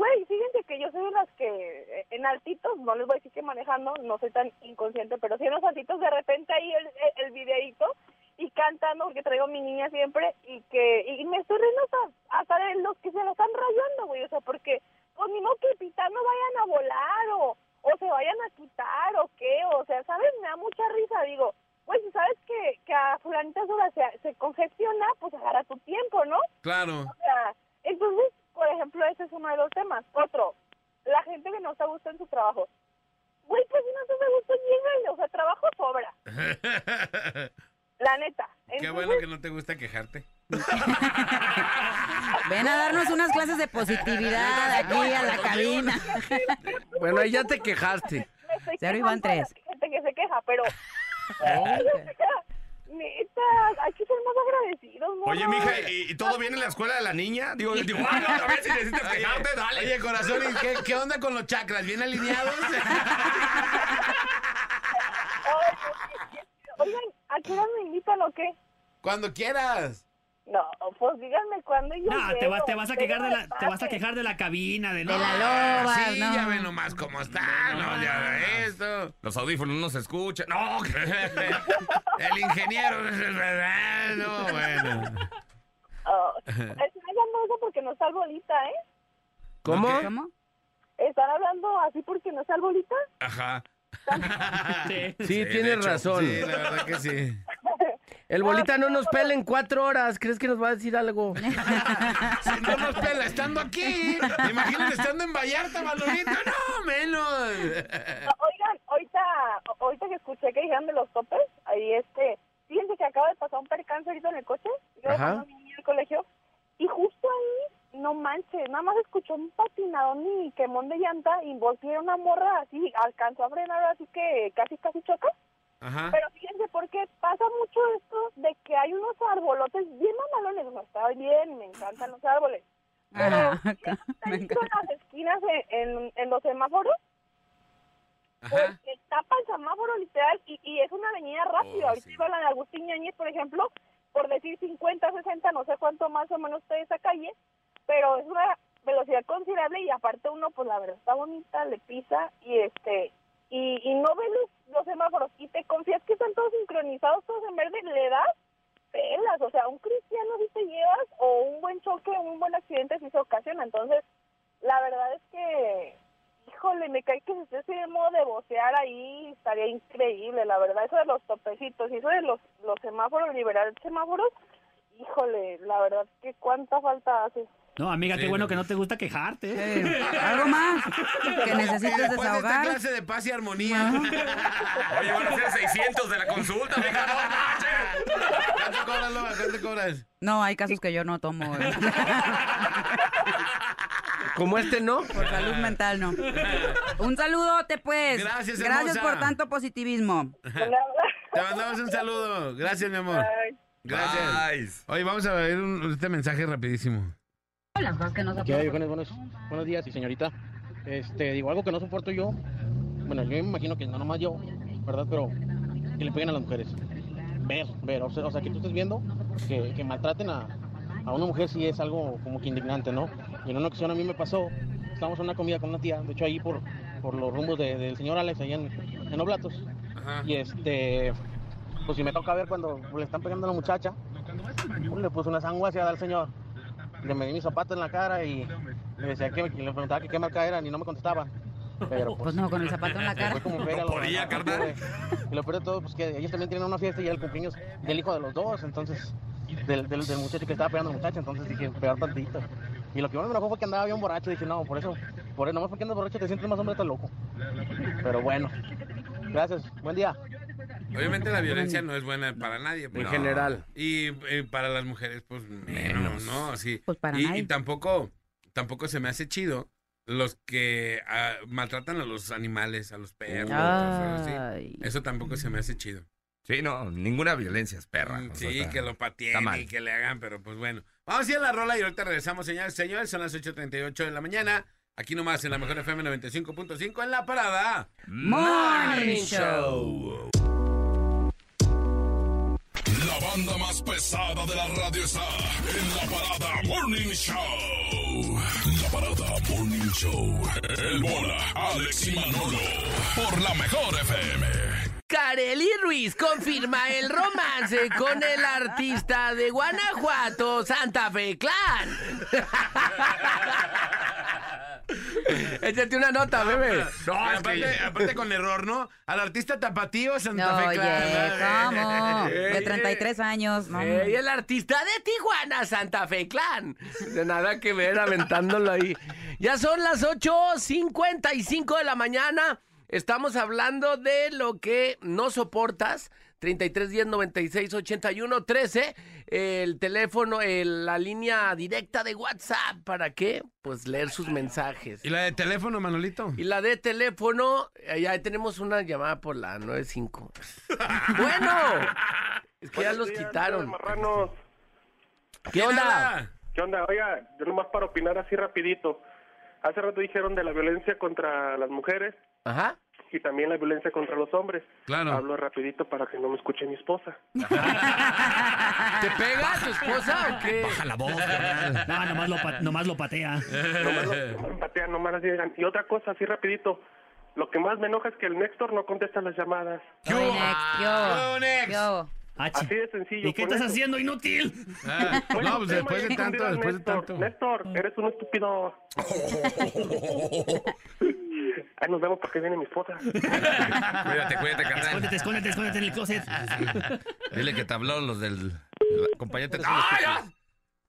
Güey, fíjense que yo soy de las que eh, en altitos, no les voy a decir que manejando, no soy tan inconsciente, pero sí en los altitos de repente ahí el, el, el videíto y cantando, porque traigo a mi niña siempre, y que y me estoy riendo hasta, hasta de los que se la están rayando, güey, o sea, porque pues ni modo que pitando vayan a volar o, o se vayan a quitar o qué, o sea, ¿sabes? Me da mucha risa, digo, güey, si sabes que, que a fulanitas horas se, se congestiona, pues agarra tu tiempo, ¿no? Claro. O sea, entonces, por ejemplo, ese es uno de los temas. Otro, la gente que no está a gusto en su trabajo. Güey, pues si no te me gusta, llégale. O sea, trabajo sobra. La neta. Qué bueno que no te gusta quejarte. Ven a darnos unas clases de positividad aquí a la cabina. Bueno, ahí ya te quejaste. Cero y van quejando de tres. gente que se queja, pero... Neta, hay que ser más agradecidos, ¿no? Oye, mija, ¿y, y todo bien en la escuela de la niña? Digo, digo, ah, no, a ver si necesitas quejarte, dale. Oye, corazón, ¿y qué, qué onda con los chakras? ¿Bien alineados? Oigan, ¿a qué hora me invitan o qué? Cuando quieras. No, pues díganme cuándo yo No, te, llego. vas, te vas a quejar de la, te vas a quejar de la cabina, de, De la loba, sí, no. ya ve nomás cómo está, no, ya ve esto. Los audífonos no se escuchan. No, El ingeniero, no, bueno. Oh, están hablando eso porque no está el bolita, ¿eh? ¿Cómo? ¿Cómo? ¿Están hablando así porque no está el bolita? Ajá. Sí. Sí, de tienes hecho, razón. Sí, la verdad que sí. El bolita no nos pela en cuatro horas. ¿Crees que nos va a decir algo? Si no nos pela estando aquí, imagínate estando en Vallarta, Manolito, no, menos. Oigan, ahorita, ahorita que escuché que dijeron de los topes, ahí este, fíjense que acaba de pasar un percance ahorita en el coche, yo Ajá. cuando vine al colegio, y justo ahí, no manches, nada más escuchó un patinadón y quemón de llanta y volteé una morra así, alcanzó a frenar así que casi casi choca. Ajá. Pero fíjense, porque pasa mucho esto de que hay unos arbolotes bien mamalones, o sea, está bien, me encantan los árboles. Pero Ajá, ¿sí me ¿han visto encanta. las esquinas en, en, en los semáforos? Ajá. que tapa el semáforo literal y, y es una avenida rápida. Oh, Ahorita sí. iba la de Agustín Ñañez, por ejemplo, por decir 50, 60, no sé cuánto más o menos está esa calle, pero es una velocidad considerable y aparte uno, pues la verdad está bonita, le pisa y este y, y no ve los, los semáforos y te confías que están todos sincronizados, todos en verde, le das pelas, o sea, un cristiano si te llevas o un buen choque, un buen accidente si se ocasiona, entonces la verdad es que híjole, me cae que si usted se modo de vocear ahí, estaría increíble, la verdad, eso de los topecitos y eso de los, los semáforos, liberar semáforos, híjole, la verdad que cuánta falta hace. No, amiga, Sí, qué bueno no. que no te gusta quejarte. Eh, ¿Algo más que necesites Después de esta desahogar? clase de paz y armonía. Oye, van a ser 600 de la consulta, mija, no manches. ¿Cuánto cobras, Loba? ¿Cuánto cobras? No, hay casos que yo no tomo. eh. Como este no. Por salud mental, no. Un saludote, pues. Gracias, Gracias hermosa. por tanto positivismo. Te mandamos un saludo. Gracias, mi amor. Gracias. Nice. Oye, vamos a ver un- este mensaje rapidísimo. Las cosas que no ¿Qué hay, buenos, buenos, días, y señorita. Este, digo, algo que no soporto yo. Bueno, yo me imagino que no nomás yo, ¿verdad? Pero que le peguen a las mujeres. Ver, ver, o sea, o sea, que tú estés viendo que, que maltraten a, a una mujer sí es algo como que indignante, ¿no? Y en una ocasión a mí me pasó, estábamos en una comida con una tía, de hecho ahí por, por los rumbos de- del señor Alex, allá en, en Oblatos. Ajá. Y este, pues si me toca ver cuando le están pegando a la muchacha, pues, le puse una sanguaseada al señor. Le medí mi zapato en la cara y le decía que le preguntaba que qué marca eran y no me contestaba. Pero Pues no, con el zapato en la cara. fue como No podía, carnal. Y lo peor de todo, pues que ellos también tienen una fiesta y era el cumpleaños del hijo de los dos, entonces, del, del, del muchacho que estaba pegando a la muchacha, entonces dije, pegar tantito. Y lo que más me enojó fue que andaba bien borracho, dije, no, por eso, por eso, nomás porque andas borracho te sientes más hombre, estás loco. Pero bueno, gracias, buen día. Obviamente la violencia no es buena para nadie. En pues. general. Y para las mujeres, pues menos, ¿no? Sí. Pues para y, nadie. y tampoco, tampoco se me hace chido los que ah, maltratan a los animales, a los perros. así. Eso tampoco se me hace chido. Sí, no, ninguna violencia es perra. Mm, o sea, Sí, está- que lo pateen y que le hagan, pero pues bueno. Vamos a ir a la rola y ahorita regresamos, señores. Señores, son las 8.38 de la mañana. Aquí nomás en la mejor FM 95.5 en la parada. Morning Show. La banda más pesada de la radio está en la parada Morning Show. La parada Morning Show. El bola, Alex y Manolo. Por la mejor FM. Kareli Ruiz confirma el romance con el artista de Guanajuato, Santa Fe Clan. Échate una nota, bebé. No, aparte, aparte con error, ¿no? Al artista tapatío Santa No, Fe oye, Clan. ¿cómo? Eh, De 33 años, no. Y el artista de Tijuana, Santa Fe Clan. De nada que ver, aventándolo ahí. Ya son las 8.55 de la mañana. Estamos hablando de lo que no soportas. 33 10 96 81 13. El teléfono, el- la línea directa de WhatsApp. ¿Para qué? Pues leer sus mensajes. ¿Y la de teléfono, Manolito? Y la de teléfono, eh, ya tenemos una llamada por la 95. bueno, es que ya los quitaron. Marranos. ¿Qué onda? ¿Qué onda? Oiga, yo nomás para opinar así rapidito. Hace rato dijeron de la violencia contra las mujeres Ajá. Y también la violencia contra los hombres. Claro. Hablo rapidito para que no me escuche mi esposa. ¿Te pega tu esposa o qué? Baja la voz, carnal. No, nomás lo, pa- nomás lo patea. Nomás lo- nomás patean, nomás así digan. Y otra cosa, así rapidito. Lo que más me enoja es que el Néstor no contesta las llamadas. ¿qué hubo? Ah, chi- Así de sencillo. ¿Y qué con estás eso. haciendo, inútil? Ah, Oye, no, pues después de tanto, después de Néstor. tanto. Néstor, eres un estúpido. Ahí nos vemos porque viene mi esposa. Cuídate, cuídate, carnal. Escóndete, escóndete, escóndete en el closet. Dile que te habló los del la compañía. te- ¡Ah, ya!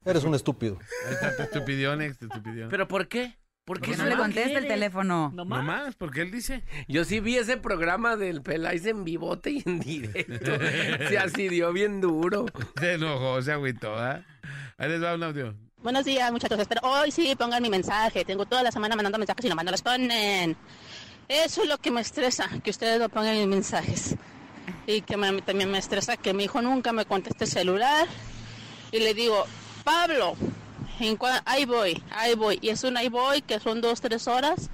Eres un estúpido. Te estupidió. ¿Pero por qué? ¿Por ¿Por qué no le contesta el teléfono? No No más. más, porque él dice. Yo sí vi ese programa del Peláez en vivote y en directo. Se así dio bien duro. Se enojó, se agüitó, ¿ah? Ahí les va un audio. Buenos días, muchachos. Espero hoy sí pongan mi mensaje. Tengo toda la semana mandando mensajes y nomás no los ponen. Eso es lo que me estresa, que ustedes no pongan mis mensajes. Y que me- también me estresa que mi hijo nunca me conteste el celular. Y le digo, Pablo, en cua- ahí voy, ahí voy. Y es un ahí voy que son dos, tres horas.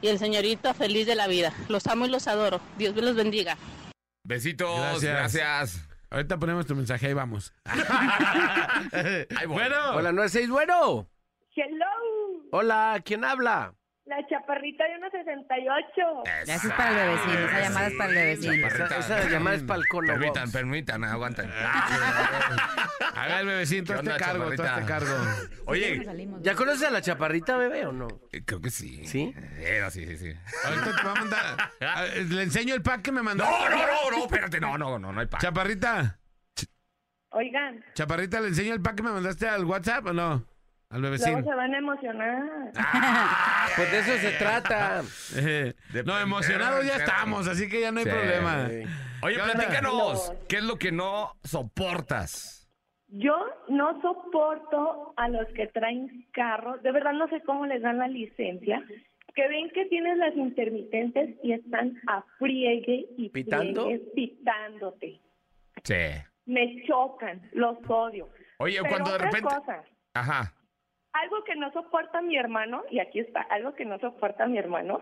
Y el señorito feliz de la vida. Los amo y los adoro. Dios me los bendiga. Besitos, Gracias. gracias. Ahorita ponemos tu mensaje, ahí vamos. Ahí bueno, Hola, 96, bueno. Hello, Hola, ¿quién habla? La chaparrita de 1.68. Esa es para el bebecín, esa llamada es para el bebecín. Esa, esa llamada es para el cono Permitan, box. permitan, aguanten. haga el bebecín, tú ¿Qué hazte onda, cargo, hazte cargo. Oye, ¿Ya conoces a la chaparrita, bebé, o no? eh, creo que sí. ¿Sí? Eh, no, sí, sí, sí. Ahorita te va a mandar. a- Le enseño el pack que me mandó. No, no, no, no, espérate, no, no, no, no hay pa. Chaparrita, Oigan, Chaparrita, ¿le enseño el pack que me mandaste al WhatsApp o no? Al bebecín. luego se van a emocionar. Pues de eso se trata. Eh, De no, emocionados ya estamos, así que ya no hay Sí. problema. Oye, platícanos. ¿Qué es lo que no soportas? Yo no soporto a los que traen carros, de verdad no sé cómo les dan la licencia, que ven que tienes las intermitentes y están a friegue y ¿Pitando? friegue, pitándote. Sí. Me chocan, los odio. Oye, Pero cuando de repente. cosa, Ajá. Algo que no soporta mi hermano, y aquí está, algo que no soporta mi hermano,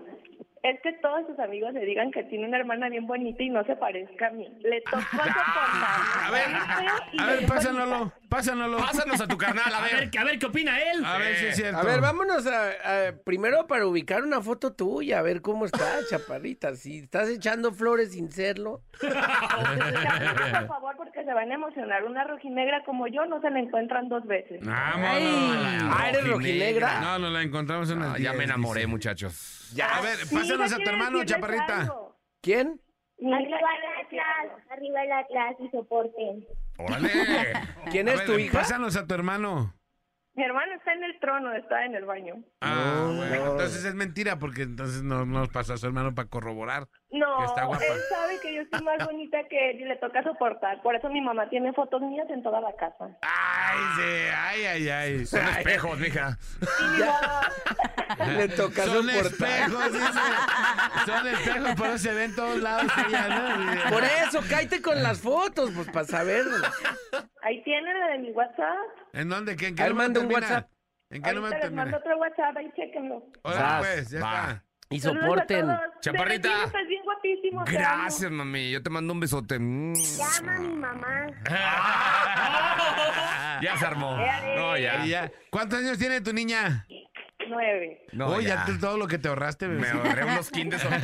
es que todos sus amigos le digan que tiene una hermana bien bonita y no se parezca a mí. Le tocó soportar. A ver, a ver, pásanoslo, pásanoslo. Pásanos a tu carnal, a A ver. que- a ver qué opina él. A ver si es cierto. A ver, vámonos a, a- primero para ubicar una foto tuya, a ver cómo está, chaparrita. Si estás echando flores sin serlo. Por favor, se van a emocionar. Una rojinegra como yo no se la encuentran dos veces. Ah, ¿eres rojinegra? No, nos la encontramos en Ah, el ya me enamoré, muchachos. A ver, pásanos a tu hermano, Chaparrita. ¿Quién? Arriba el Atlas, arriba el Atlas y soporten. ¡Órale! ¿Quién es ver, tu hija? Pásanos a tu hermano. Mi hermano está en el trono, está en el baño. Ah, bueno, entonces es mentira porque entonces no nos pasó a su hermano para corroborar. No, Que está guapa. él sabe que yo estoy más bonita que él y le toca soportar. Por eso mi mamá tiene fotos mías en toda la casa. Ay, sí, ay, ay, ay. Son espejos, mija. Y mi mamá- Le toca Son soportar. espejos, dice. Son espejos, por eso se ven todos lados ella, ¿no? Por eso, cállate con las fotos, pues para saber. Ahí tienen la de mi WhatsApp. ¿En dónde? ¿Qué, ¿En qué A ver, número manda un termina? WhatsApp. ¿En qué número les termina? mando otro WhatsApp, ahí chequenlo. Órale, Sas, pues, ya va. está. Y Saludos a soporten. todos. Chaparrita. Estás bien guapísimo. te amo. Gracias, mami. Yo te mando un besote. Mm. Llama a mi mamá. Ya se armó. No, ya. Y ya. ¿Cuántos años tiene tu niña? Nueve. No, Uy, ya. ya. todo lo que te ahorraste, bebé. Me ahorré unos kindes.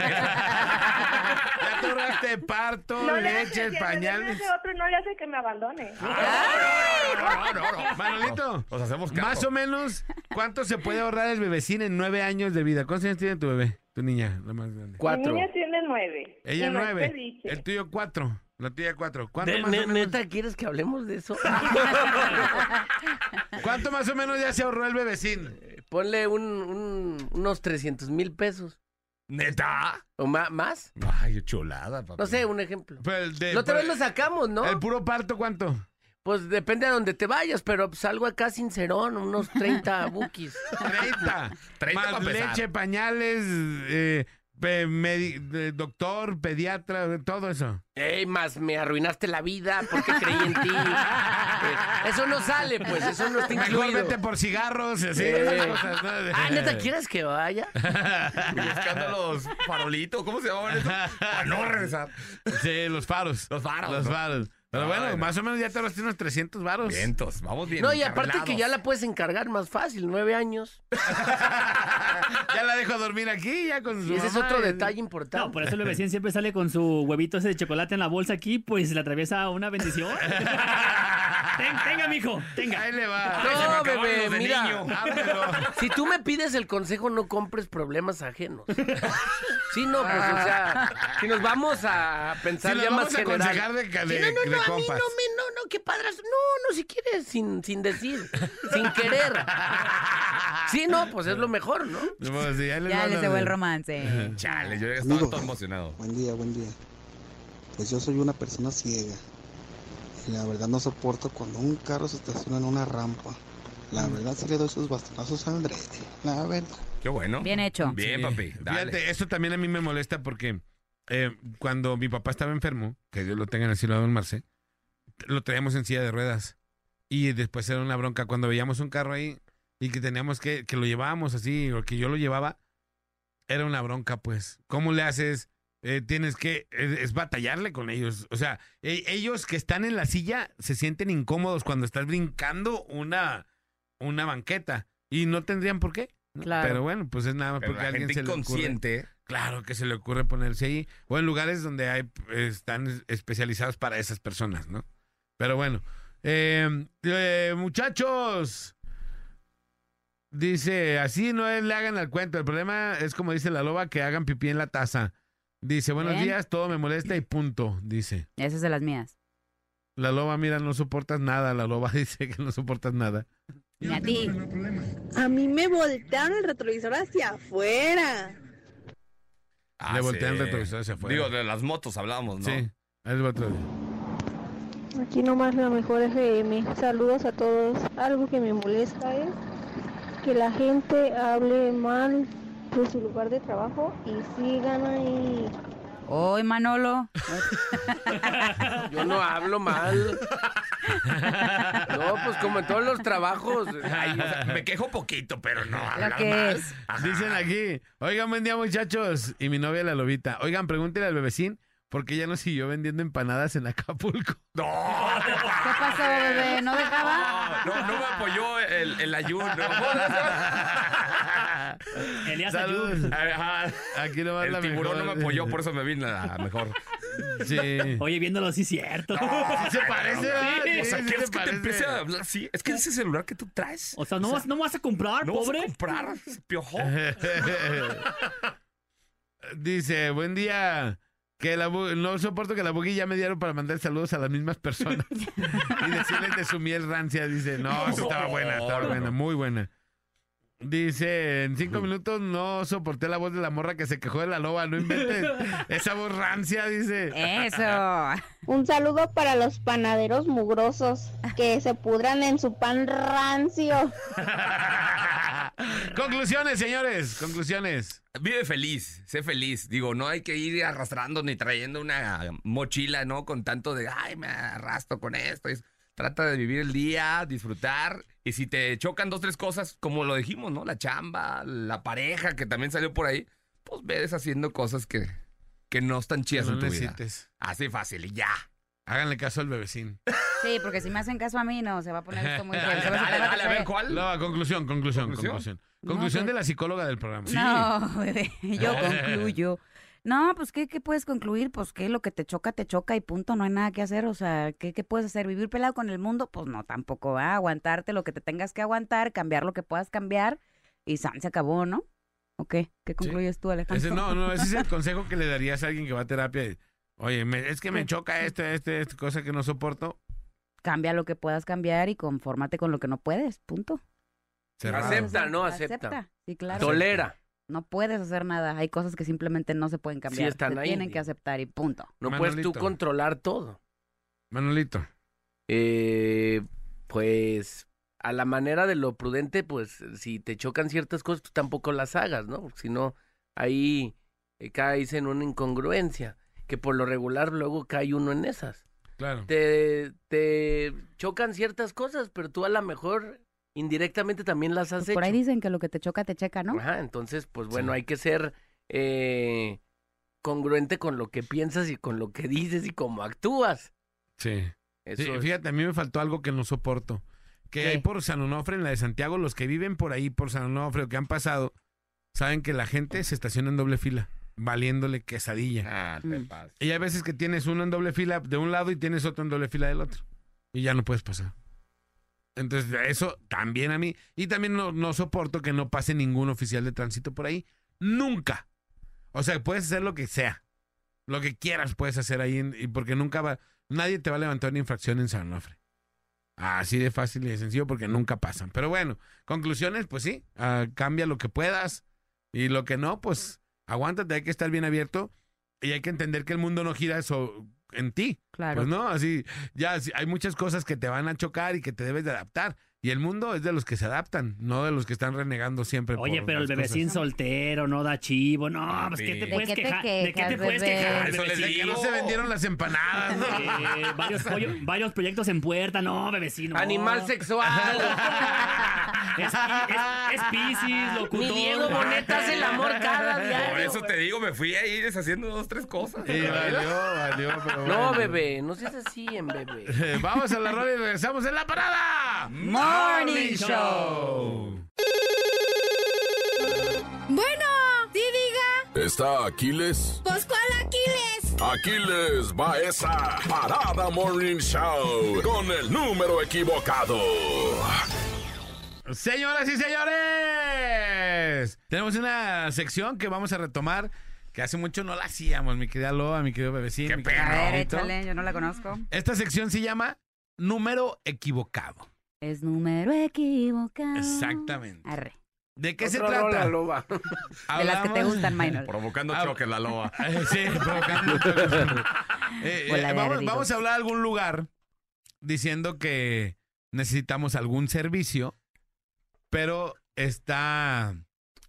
Ya todo ahorraste parto, No le hace, leche, si el bebé pañales? nace otro no le hace que me abandone. No, no, no. Manolito, Nos hacemos cargo. más o menos, ¿cuánto se puede ahorrar el bebecín en nueve años de vida? ¿Cuántos años tiene tu bebé? Tu niña, la más grande. Mi niña tiene nueve. Ella no nueve. El tuyo cuatro. La tuya cuatro. ¿Cuánto De- más ne- o menos? ¿Neta quieres que hablemos de eso? ¿Cuánto más o menos ya se ahorró el bebecín? Ponle un, un- unos 300 mil pesos. ¿Neta? ¿O ma- más? Ay, chulada, papá. No sé, un ejemplo. Pues el de- La otra vez pues, lo sacamos, ¿no? ¿El puro parto cuánto? Pues depende de donde te vayas, pero pues algo acá sincerón, unos 30 bookies. 30. 30 más para empezar. leche, pañales, eh, pe- medi- de- doctor, pediatra, todo eso. Ey, más me arruinaste la vida porque creí en ti. Eh, eso no sale, pues, eso no está Mejor incluido. vete por cigarros y así. Esas cosas, ¿no? Ah, ¿neta quieres que vaya? Buscando los farolitos, ¿cómo se llamaban eso? Para no regresar. Sí, los faros. Los faros, Los ¿no? faros. Pero bueno, bueno. más o menos ya te ahorraste unos 300 varos. Vientos, vamos bien. No, y aparte que ya la puedes encargar más fácil, nueve años. Ya la dejo dormir aquí, ya con su Y ese es otro detalle importante. No, por eso el bebecín siempre sale con su huevito ese de chocolate en la bolsa aquí, pues le atraviesa una bendición. Ten- tenga, mijo, tenga. Ahí le va. No, bebé, mira. niño. Si tú me pides el consejo, no compres problemas ajenos. Sí, no, pues, o sea, si nos vamos a pensar Si nos ya vamos más a general. aconsejar de, Sí, de, no, no, de no, a mí no, me, no, no, qué padras. No, no, si quieres, sin, sin decir, sin querer. Sí, no, pues es lo mejor, ¿no? Pues, sí, les Ya va les fue el romance. Chale, yo ya estaba Amigo. todo emocionado. Buen día, buen día. Pues yo soy una persona ciega. Y la verdad no soporto cuando un carro se estaciona en una rampa. La verdad sí le doy sus bastonazos al Andrés. La verdad. Qué bueno. Bien hecho. Bien, Sí. papi. Dale. Fíjate, esto también a mí me molesta porque eh, cuando mi papá estaba enfermo, que Dios lo tenga en el cielo, don Marce, lo traíamos en silla de ruedas. Y después era una bronca cuando veíamos un carro ahí y que teníamos que, que lo llevábamos así, o que yo lo llevaba, era una bronca, pues. ¿Cómo le haces? Eh, tienes que, es, es batallarle con ellos. O sea, e- ellos que están en la silla se sienten incómodos cuando estás brincando una, una banqueta y no tendrían por qué. ¿no? Claro. Pero bueno, pues es nada más Pero porque la a alguien gente se le ocurre. inconsciente. Claro que se le ocurre ponerse ahí. O en lugares donde hay, están especializados para esas personas, ¿no? Pero bueno. Eh, eh, muchachos. Dice, así no es, le hagan al cuento. El problema es como dice la loba, que hagan pipí en la taza. Dice, buenos Bien. días, todo me molesta y punto, dice. Esa es de las mías. La loba, mira, no soportas nada. La loba dice que no soportas nada. Ni a ti. A mí me voltearon el retrovisor hacia afuera. Ah, Le voltean sí. el retrovisor hacia afuera. Digo, de las motos hablábamos, ¿no? Sí, ahí les va otro. Aquí nomás la mejor FM. Saludos a todos. Algo que me molesta es que la gente hable mal de su lugar de trabajo y sigan ahí. Hoy, Manolo. Yo no hablo mal. No, pues como en todos los trabajos. Ay, o sea, me quejo poquito, pero no Lo hablar que mal. es. Dicen aquí, oigan, buen día muchachos. Y mi novia la lobita. Oigan, pregúntele al bebecín porque ella no siguió vendiendo empanadas en Acapulco. No, ¿Qué pasó, bebé? ¿No dejaba? no, no me apoyó el, el ayuno. Elías. Ayub. Ajá. Aquí no va El la tiburón no me apoyó, por eso me vine a mejor. Sí. Oye, viéndolo, sí, cierto. Sí se parece, ¿verdad? Sí. O sea, Sí, ¿quieres que te empiece a hablar así? Es que ese celular que tú traes. O sea, ¿no, vas, ¿no vas a comprar, ¿No vas a pobre? comprar, piojo? Dice, buen día. Que la no soporto que la Buggy ya me dieron para mandar saludos a las mismas personas. y decirles de su miel rancia. Dice, no, esa estaba buena, estaba No, no, buena, no. muy buena. Dice, en cinco minutos no soporté la voz de la morra que se quejó de la loba. No inventes esa voz rancia, dice. Eso. Un saludo para los panaderos mugrosos que se pudran en su pan rancio. Conclusiones, señores, conclusiones. Vive feliz, sé feliz. Digo, no hay que ir arrastrando ni trayendo una mochila, ¿no? Con tanto de, ay, me arrastro con esto. Es- trata de vivir el día, disfrutar. Y si te chocan dos, tres cosas, como lo dijimos, ¿no? La chamba, la pareja que también salió por ahí, pues ves haciendo cosas que, que no están chidas No en tu vida. necesites. Así fácil y ya. Háganle caso al bebecín. Sí, porque si me hacen caso a mí, no, se va a poner esto muy feo. Dale, a ver cuál. No, conclusión, conclusión, ¿Conclusión? conclusión. No, Conclusión de la psicóloga del programa. No, bebé, yo concluyo. No, pues ¿qué, ¿qué puedes concluir? Pues que lo que te choca, te choca y punto, no hay nada que hacer. O sea, ¿qué, qué puedes hacer? ¿Vivir pelado con el mundo? Pues no, tampoco va. Aguantarte lo que te tengas que aguantar, cambiar lo que puedas cambiar y san, se acabó, ¿no? ¿O qué? ¿Qué concluyes tú, Alejandro? Ese, no, no, ese es el consejo que le darías a alguien que va a terapia. Oye, me- es que me choca este, este, esta cosa que no soporto. Cambia lo que puedas cambiar y confórmate con lo que no puedes, punto. Cerrado. Acepta, ¿no? Acepta. Sí, claro. Tolera. No puedes hacer nada. Hay cosas que simplemente no se pueden cambiar. están se ahí. tienen que aceptar y punto. No puedes tú controlar todo. Manolito. Eh, pues a la manera de lo prudente, pues si te chocan ciertas cosas, tú tampoco las hagas, ¿no? Porque si no, ahí eh, caes en una incongruencia, que por lo regular luego cae uno en esas. Claro. Te, te chocan ciertas cosas, pero tú a lo mejor indirectamente también las has Pues por ahí dicen que lo que te choca, te checa, ¿no? Ajá, entonces, pues bueno, Sí. hay que ser eh, congruente con lo que piensas y con lo que dices y cómo actúas. Sí. Eso Sí, es- fíjate, a mí me faltó algo que no soporto. Que ¿Qué? hay por San Onofre, en la de Santiago, los que viven por ahí, por San Onofre, o que han pasado, saben que la gente se estaciona en doble fila, valiéndole quesadilla. Ah, te Mm. Y hay veces que tienes uno en doble fila de un lado y tienes otro en doble fila del otro. Y ya no puedes pasar. Entonces, eso también a mí. Y también no, no soporto que no pase ningún oficial de tránsito por ahí. Nunca. O sea, puedes hacer lo que sea. Lo que quieras puedes hacer ahí. y porque nunca va. Nadie te va a levantar una infracción en San Onofre. Así de fácil y de sencillo porque nunca pasan. Pero bueno, conclusiones, pues sí. ah, cambia lo que puedas. Y lo que no, pues aguántate. Hay que estar bien abierto. Y hay que entender que el mundo no gira eso en ti. Claro. Pues no, así, ya sí, hay muchas cosas que te van a chocar y que te debes de adaptar. Y el mundo es de los que se adaptan, no de los que están renegando siempre. Oye, por pero el bebecín cosas. soltero no da chivo. No, pues ¿qué te ¿De puedes qué te quejar? ¿De qué te quejas, puedes bebé? quejar? Eso les De que no se vendieron las empanadas, ¿no? Eh, varios, pollo- varios proyectos en puerta, no, bebecino. Animal sexual. Es, es, es Piscis, locutor. Mi Diego Boneta hace el amor cada Por diario. eso te digo, me fui ahí deshaciendo dos, tres cosas. Sí, valió, valió, pero No, bueno. bebé, no seas así en bebé. Eh, Vamos a la rola y regresamos en la parada. Morning Show. Bueno, sí diga. ¿Está Aquiles? Pues ¿cuál Aquiles? Aquiles va esa Parada Morning Show con el número equivocado. Señoras y señores, tenemos una sección que vamos a retomar que hace mucho no la hacíamos, mi querida Loa, mi querido bebecín. Qué mi querido A ver, Raulito. échale, yo no la conozco. Esta sección se llama Número Equivocado. Es número equivocado. Exactamente. Arre. ¿De qué se trata? rola, loba. De las que te gustan, Minor. Provocando Ah, choques la loba. Eh, sí, provocando choques. Eh, eh, vamos, vamos a hablar de algún lugar diciendo que necesitamos algún servicio, pero está,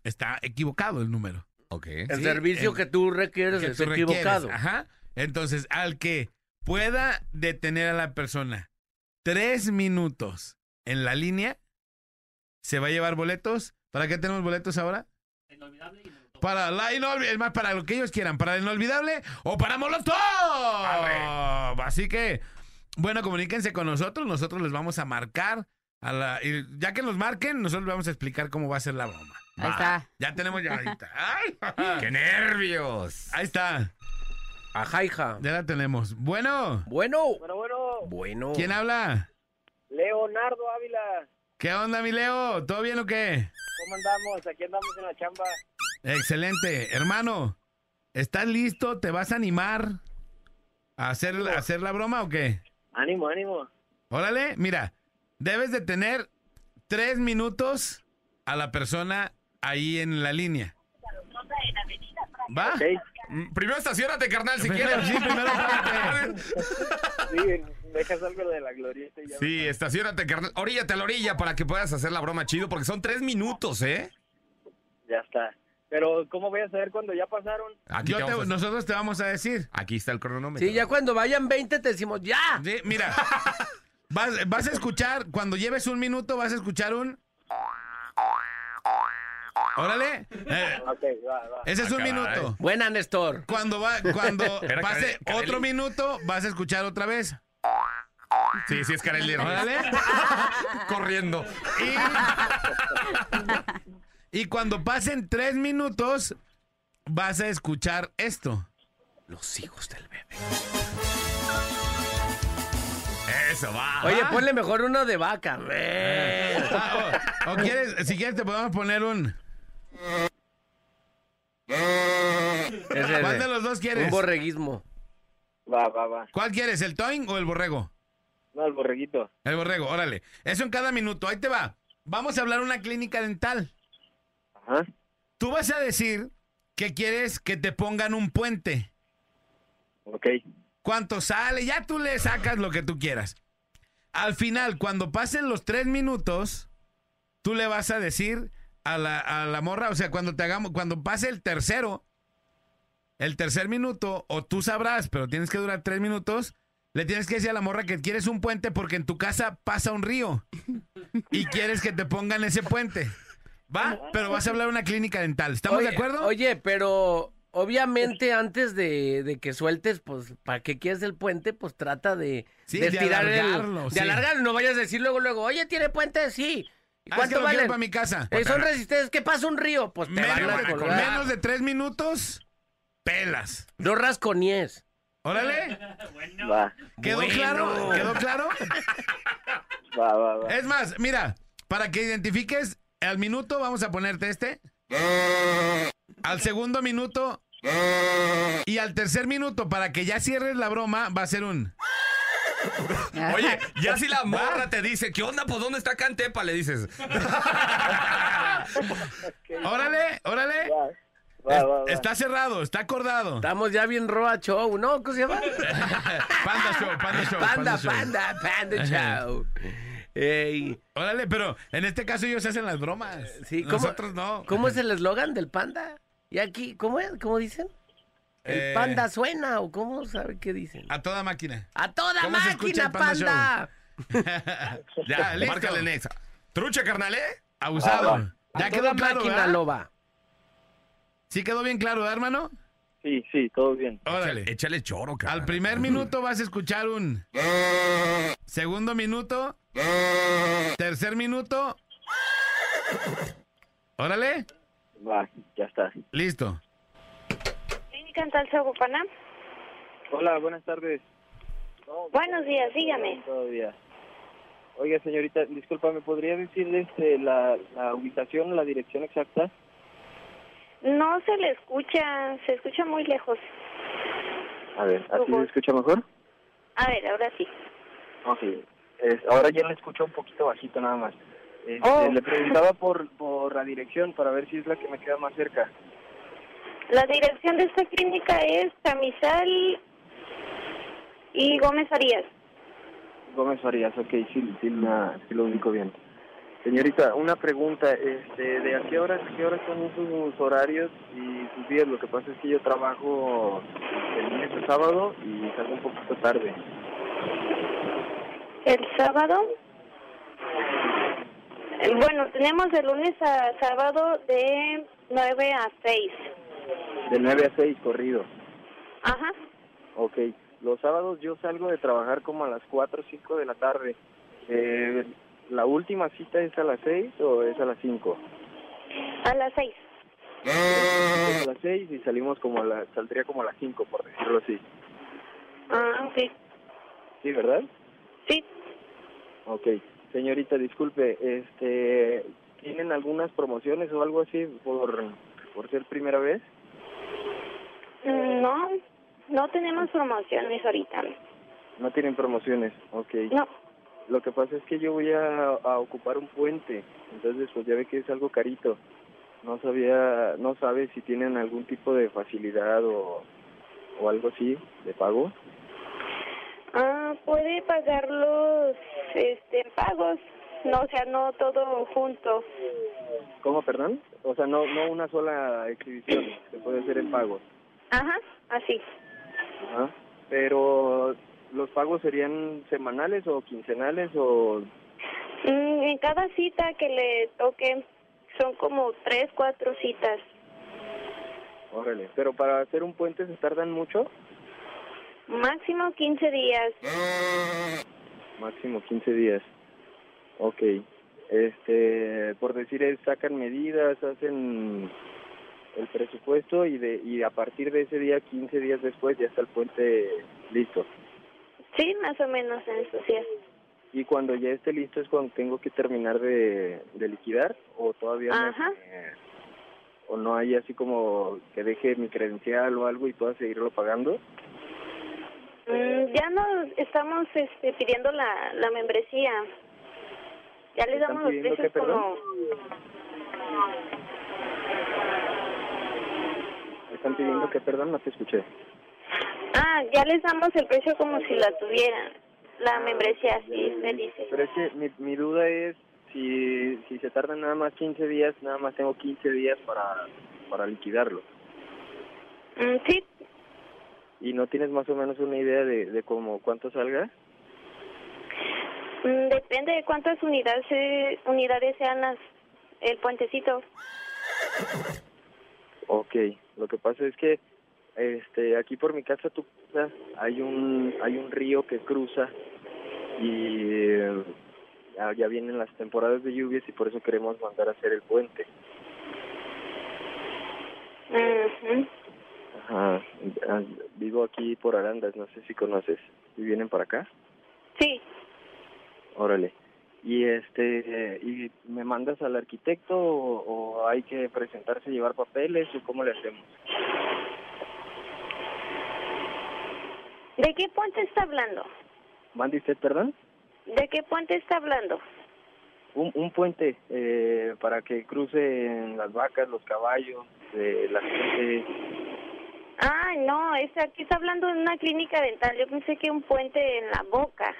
está equivocado el número. Ok. El Sí, servicio el- que tú requieres que es tú requieres. equivocado. Ajá. Entonces, al que pueda detener a la persona tres minutos en la línea, se va a llevar boletos. ¿Para qué tenemos boletos ahora? Para la inolvidable, es más, para lo que ellos quieran, para el inolvidable o para Molotov. Así que, bueno, comuníquense con nosotros, nosotros les vamos a marcar. A la, y ya que nos marquen, nosotros les vamos a explicar cómo va a ser la broma. Ahí está. Ya tenemos llamadita. ¡Ay! ¡Qué nervios! Ahí está. Ajá, hija. Ya la tenemos. Bueno, Bueno. Bueno, bueno, Bueno. ¿quién habla? Leonardo Ávila, ¿Qué onda, mi Leo? ¿Todo bien o qué? ¿cómo andamos? Aquí andamos en la chamba. Excelente. Hermano, ¿estás listo? ¿Te vas a animar a hacer, a hacer la broma o qué? Ánimo, ánimo. Órale, mira, debes de tener tres minutos a la persona ahí en la línea. ¿Va? Mm, Primero estacionate, carnal, si Primero, quieres. sí, primero. Sí, dejas algo de la glorieta y ya. Sí, estacionate, carnal. Oríllate a la orilla para que puedas hacer la broma chido, porque son tres minutos, ¿eh? Ya está. Pero, ¿cómo voy a saber cuando ya pasaron? Aquí, Yo te te- vamos a- nosotros te vamos a decir. Aquí está el cronómetro. Sí, ya cuando vayan 20 te decimos ya. Sí, mira, vas, vas a escuchar, cuando lleves un minuto, vas a escuchar un... Órale. Eh, Ok, va, va. ese es Ah, un caray. minuto. Buena, Néstor. Cuando va, cuando pase otro minuto, vas a escuchar otra vez. Sí, sí, es Kareli. Órale. Corriendo. Y, y cuando pasen tres minutos, vas a escuchar esto. Los hijos del bebé. Eso va. Oye, ¿va? ponle mejor uno de vaca. Ah, o, o quieres, si quieres te podemos poner un... Ese ¿Cuál de los dos quieres? Un borreguismo. Va, va, va. ¿Cuál quieres, el toin o el borrego? No, el borreguito. El borrego, órale. Eso en cada minuto. Ahí te va. Vamos a hablar una clínica dental. Ajá. Tú vas a decir que quieres que te pongan un puente. Ok. ¿Cuánto sale? Ya tú le sacas lo que tú quieras. Al final, cuando pasen los tres minutos, tú le vas a decir a la, a la morra, o sea, cuando te hagamos, cuando pase el tercero, el tercer minuto, o tú sabrás, pero tienes que durar tres minutos, le tienes que decir a la morra que quieres un puente porque en tu casa pasa un río y quieres que te pongan ese puente. ¿Va? Pero vas a hablar de una clínica dental. ¿Estamos Oye, de acuerdo? Oye, pero obviamente antes de, de que sueltes, pues, ¿para qué quieres el puente? Pues trata de, Sí, de de estirar el- alargarlo, de alargarlo. No vayas a decir luego, luego, oye, ¿tiene puente? Sí. ¿Y Ah, es cuánto que vale? para mi casa. son resistentes. ¿Qué pasa un río? Pues te van Menos, a colgar. menos de tres minutos, pelas. No rasconies. Órale. Va. ¿Quedó Bueno. claro? ¿Quedó claro? Va, va, va. Es más, mira, para que identifiques al minuto, vamos a ponerte este. Al segundo minuto. Y al tercer minuto, para que ya cierres la broma, va a ser un. Oye, ya si la morra te dice, ¿qué onda? Pues ¿dónde está Cantepa? Le dices. Órale, órale. Va, Es- va, va. Está cerrado, está acordado. Estamos ya bien Roa Show, ¿no? ¿Cómo se llama? Panda Show, Panda Show. Panda, Show. panda, panda show. Ey. Órale, pero en este caso ellos hacen las bromas. Sí, ¿cómo, Nosotros no. ¿Cómo es el eslogan del panda? Y aquí, ¿cómo es? ¿Cómo dicen? El Eh, panda suena o cómo sabe qué dicen. A toda máquina. A toda ¿Cómo se escucha máquina, el Panda panda. Ya, listo. Márcale Nexa. Trucha, carnal, ¿eh? Abusado. Ah, ya A quedó toda claro, máquina, ¿verdad? loba. Sí quedó bien claro, ¿verdad, hermano? Sí, sí, todo bien. Órale. Échale choro, carnal. Al primer minuto vas a escuchar un. Segundo minuto. Tercer minuto. Órale. Va, ya está. Listo. Clínica Dental Zaguapana. Hola, buenas tardes. Buenos días, dígame. Todavía. Oiga, señorita, disculpa, ¿me podría decir este, la, la ubicación, la dirección exacta? No se le escucha, se escucha muy lejos. A ver, ¿así se escucha mejor? A ver, ahora sí. Ok. Es- ahora ya le escucho un poquito bajito nada más. Este, Oh. Le preguntaba por, por la dirección para ver si es la que me queda más cerca. La dirección de esta clínica es Chamizal y Gómez Arias. Gómez Farías, ok, sí, sí, la- sí lo ubico bien. Señorita, una pregunta, este, ¿de a qué horas, qué horas son sus horarios y sus días? Lo que pasa es que yo trabajo el lunes sábado y salgo un poquito tarde. El sábado. Eh, Bueno, tenemos de lunes a sábado de 9 a 6. De 9 a 6, corrido. Ajá. Ok, los sábados yo salgo de trabajar como a las 4 o 5 de la tarde. Eh, ¿La última cita es a las 6 o es a las 5? A las 6. Es a las 6 y salimos como a la, saldría como a las 5, por decirlo así. Ah, ok. ¿Sí, verdad? Sí. Ok. Señorita, disculpe, este, ¿tienen algunas promociones o algo así por, por ser primera vez? No, no tenemos promociones ahorita. No tienen promociones, ok. No. Lo que pasa es que yo voy a, a ocupar un puente, entonces pues ya ve que es algo carito. No sabía, no sabe si tienen algún tipo de facilidad o, o algo así de pago. Ah, puede pagarlos este, en pagos. No, o sea, no todo junto. ¿Cómo, perdón? O sea, no, no una sola exhibición, se puede hacer en pagos. Ajá, así. Ajá. Pero los pagos serían semanales o quincenales o Mm, en cada cita que le toque son como tres, cuatro citas. órale. Pero para hacer un puente se tardan mucho, Máximo 15 días. máximo 15 días. Ok. Este, por decir, es, sacan medidas, hacen el presupuesto y de y a partir de ese día, 15 días después, ya está el puente listo. Sí, más o menos en estos días. Y cuando ya esté listo es cuando tengo que terminar de, de liquidar o todavía me- Ajá. me- o no hay así como que deje mi credencial o algo y pueda seguirlo pagando. Mm, ya nos estamos este, pidiendo la, la membresía. Ya les ¿Están damos los precios como... ¿Me están pidiendo que perdón? No te escuché. Ah, ya les damos el precio como si la tuvieran. La membresía, sí, me dice. Pero es que mi, mi duda es si, si se tardan nada más 15 días, nada más tengo 15 días para, para liquidarlo. Mm, sí, ¿Y no tienes más o menos una idea de, de cómo cuánto salga? mm, depende de cuántas unidades eh, unidades sean las el puentecito. Ok, lo que pasa es que este aquí por mi casa tu casa hay un hay un río que cruza y eh, ya, vienen las temporadas de lluvias y por eso queremos mandar a hacer el puente. Ujú. Ajá, ah, vivo aquí por Arandas, no sé si conoces. ¿Y vienen para acá? Sí, Órale. Y este eh, y me mandas al arquitecto o, o hay que presentarse y llevar papeles o cómo le hacemos? ¿de qué puente está hablando? ¿Mande usted, perdón? ¿De qué puente está hablando? Un, un puente eh, para que crucen las vacas, los caballos, eh, la gente. Ah, no, es aquí está hablando de una clínica dental. Yo pensé que un puente en la boca.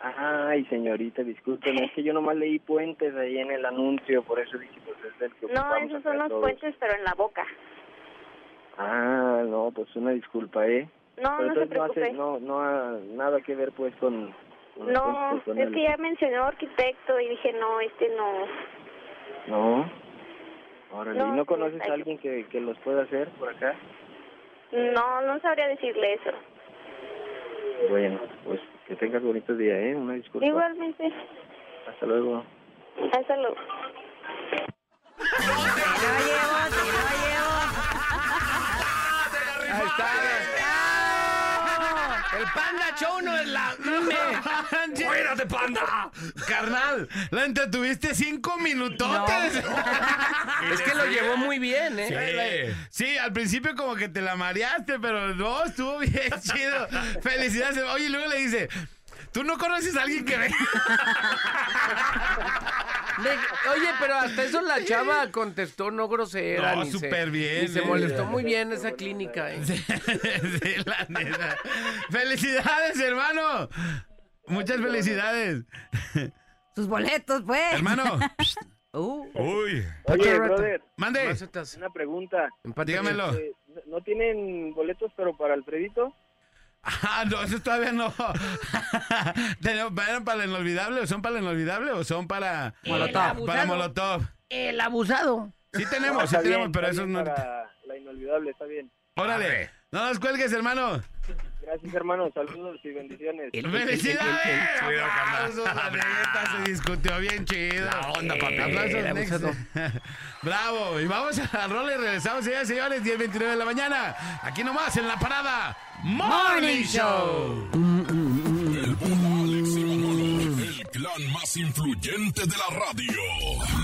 Ay, señorita, discúlpeme, es que yo nomás leí puentes ahí en el anuncio, por eso dije, pues es el que No, esos son los todos. puentes, pero en la boca. Ah, no, pues una disculpa, ¿eh? No, Pero no se entonces no hace, preocupe. no, no ha nada que ver pues con... No, con es el- que ya mencionó arquitecto y dije, no, este no. No. Órale, No, ¿y no sí, conoces a alguien que, que los pueda hacer por acá? No, no sabría decirle eso. Bueno, pues que tengas bonito día, ¿eh? Una disculpa. Igualmente. Hasta luego. Hasta luego. Ahí está. El Panda Show no es la... ¡Fuera ¡Fuérate, panda! Carnal, la entretuviste cinco minutotes. Es que lo llevó muy bien, ¿eh? Sí. Sí, al principio como que te la mareaste, pero no, estuvo bien chido. Felicidades. Oye, y luego le dice, ¿tú no conoces a alguien que ve? Oye, pero hasta eso la chava contestó no grosera. No, ni se- súper bien, ni se eh. molestó muy bien esa clínica, ¿eh? Sí, la neta. ¡Felicidades, hermano! Muchas felicidades. Sus boletos, pues. Hermano. Uh. Uy. Oye, brother. Mande. Una pregunta. Dígamelo. Este, ¿No no tienen boletos pero para Alfredito? Ah, no, eso todavía no. Tenemos- ¿Eran para el inolvidable o son para el inolvidable o son para Molotov. Para. Molotov. El abusado. Sí tenemos, sí Está tenemos, bien, pero bien no. Para la inolvidable, está bien. Órale. No nos cuelgues, hermano. Gracias, hermano. Saludos y bendiciones. ¡Felicidades! Aplausos, la neta, se discutió bien chido. La onda, papi. Aplausos, El. Bravo. Y vamos a rola y regresamos, señores y señores, 10.29 de la mañana. Aquí nomás, en la parada Morning Show. El clan más influyente de la radio.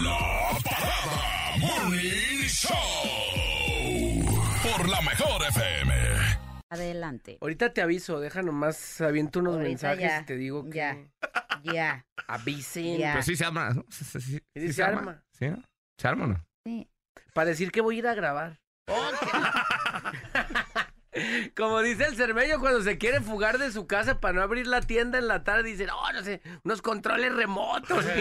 La Parada Morning Show. Por la mejor FM. Adelante. Ahorita te aviso, deja nomás, aviento unos Ahorita mensajes ya, y te digo que Ya. Ya. avisen. Ya. Pero sí se arma, ¿no? Sí, sí, sí, Sí, sí se arma. ¿Sí, no? ¿Se arma o no? Sí. Para decir que voy a ir a grabar. Como dice el cermello cuando se quiere fugar de su casa para no abrir la tienda en la tarde, dice, no, no sé, unos controles remotos.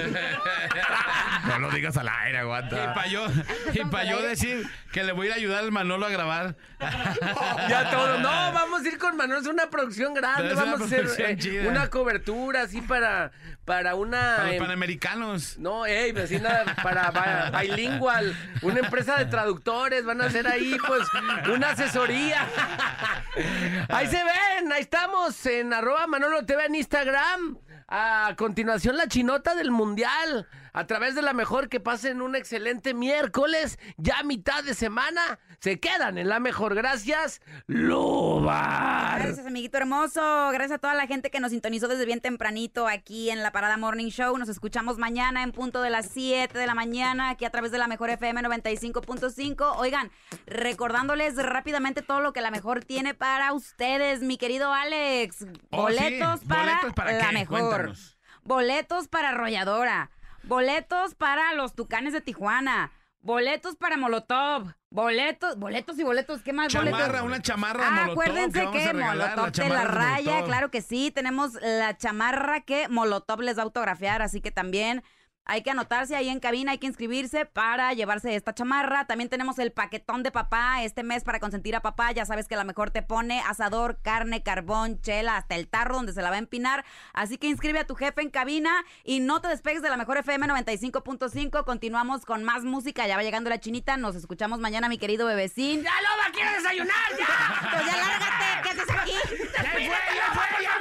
No lo digas al aire, Y aguanta. para yo, y pa' yo decir que le voy a ir a ayudar al Manolo a grabar. ya todo. No, vamos a ir con Manuel, es una producción grande, Es una vamos a hacer eh, una cobertura así para, para una... Para los em, panamericanos. No, ey, vecina, para ba- bilingual, una empresa de traductores, van a hacer ahí, pues, una asesoría. Ahí se ven, ahí estamos en arroba Manolo TV en Instagram. A continuación, la chinota del mundial. A través de la mejor que pasen un excelente miércoles, ya mitad de semana. Se quedan en la mejor. Gracias, Lobar. Gracias, amiguito hermoso. Gracias a toda la gente que nos sintonizó desde bien tempranito aquí en la Parada Morning Show. Nos escuchamos mañana en punto de las 7 de la mañana aquí a través de la mejor FM 95.5. Oigan, recordándoles rápidamente todo lo que la mejor tiene para ustedes, mi querido Alex. Oh, sí. Boletos para, ¿Boletos para la qué? mejor. Cuéntanos. Boletos para Arrolladora. Boletos para los Tucanes de Tijuana. Boletos para Molotov. Boletos, boletos y boletos. ¿Qué más Chamarra, boletos? una chamarra de Ah, Molotov acuérdense que vamos que a regalar, la Molotov de la raya, claro que sí. Tenemos la chamarra que Molotov les va a autografiar, así que también hay que anotarse ahí en cabina, hay que inscribirse para llevarse esta chamarra. También tenemos el paquetón de papá este mes para consentir a papá. Ya sabes que la mejor te pone asador, carne, carbón, chela, hasta el tarro donde se la va a empinar. Así que inscribe a tu jefe en cabina y no te despegues de la mejor FM 95.5. Continuamos con más música. Ya va llegando la chinita. Nos escuchamos mañana, mi querido bebecín. ¡Ya, Loba, quiero desayunar! ¡Ya! Pues ya lárgate, ¿qué haces aquí? ¡Ya fue, ya fue, ya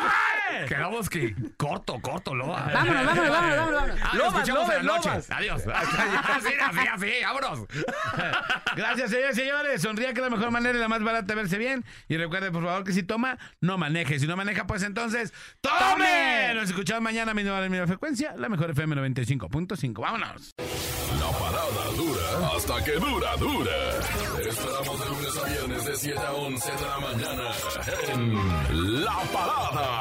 Quedamos que corto, corto, Loba. Vámonos, vámonos, vámonos, vámonos, vámonos. Ah, Lobas, escuchamos en la lobas, noche. lobas. Adiós. Ya, sí, así, así, vámonos. Gracias, señores, señores. Sonría que es la mejor manera y la más barata de verse bien. Y recuerde, por favor, que si toma, no maneje. Si no maneja, pues entonces, ¡tome! Nos escuchamos mañana a mi nueva, misma frecuencia, la mejor FM 95.5. ¡Vámonos! La parada dura hasta que dura, dura. Esperamos de lunes a viernes de 7 a 11 de la mañana en La Parada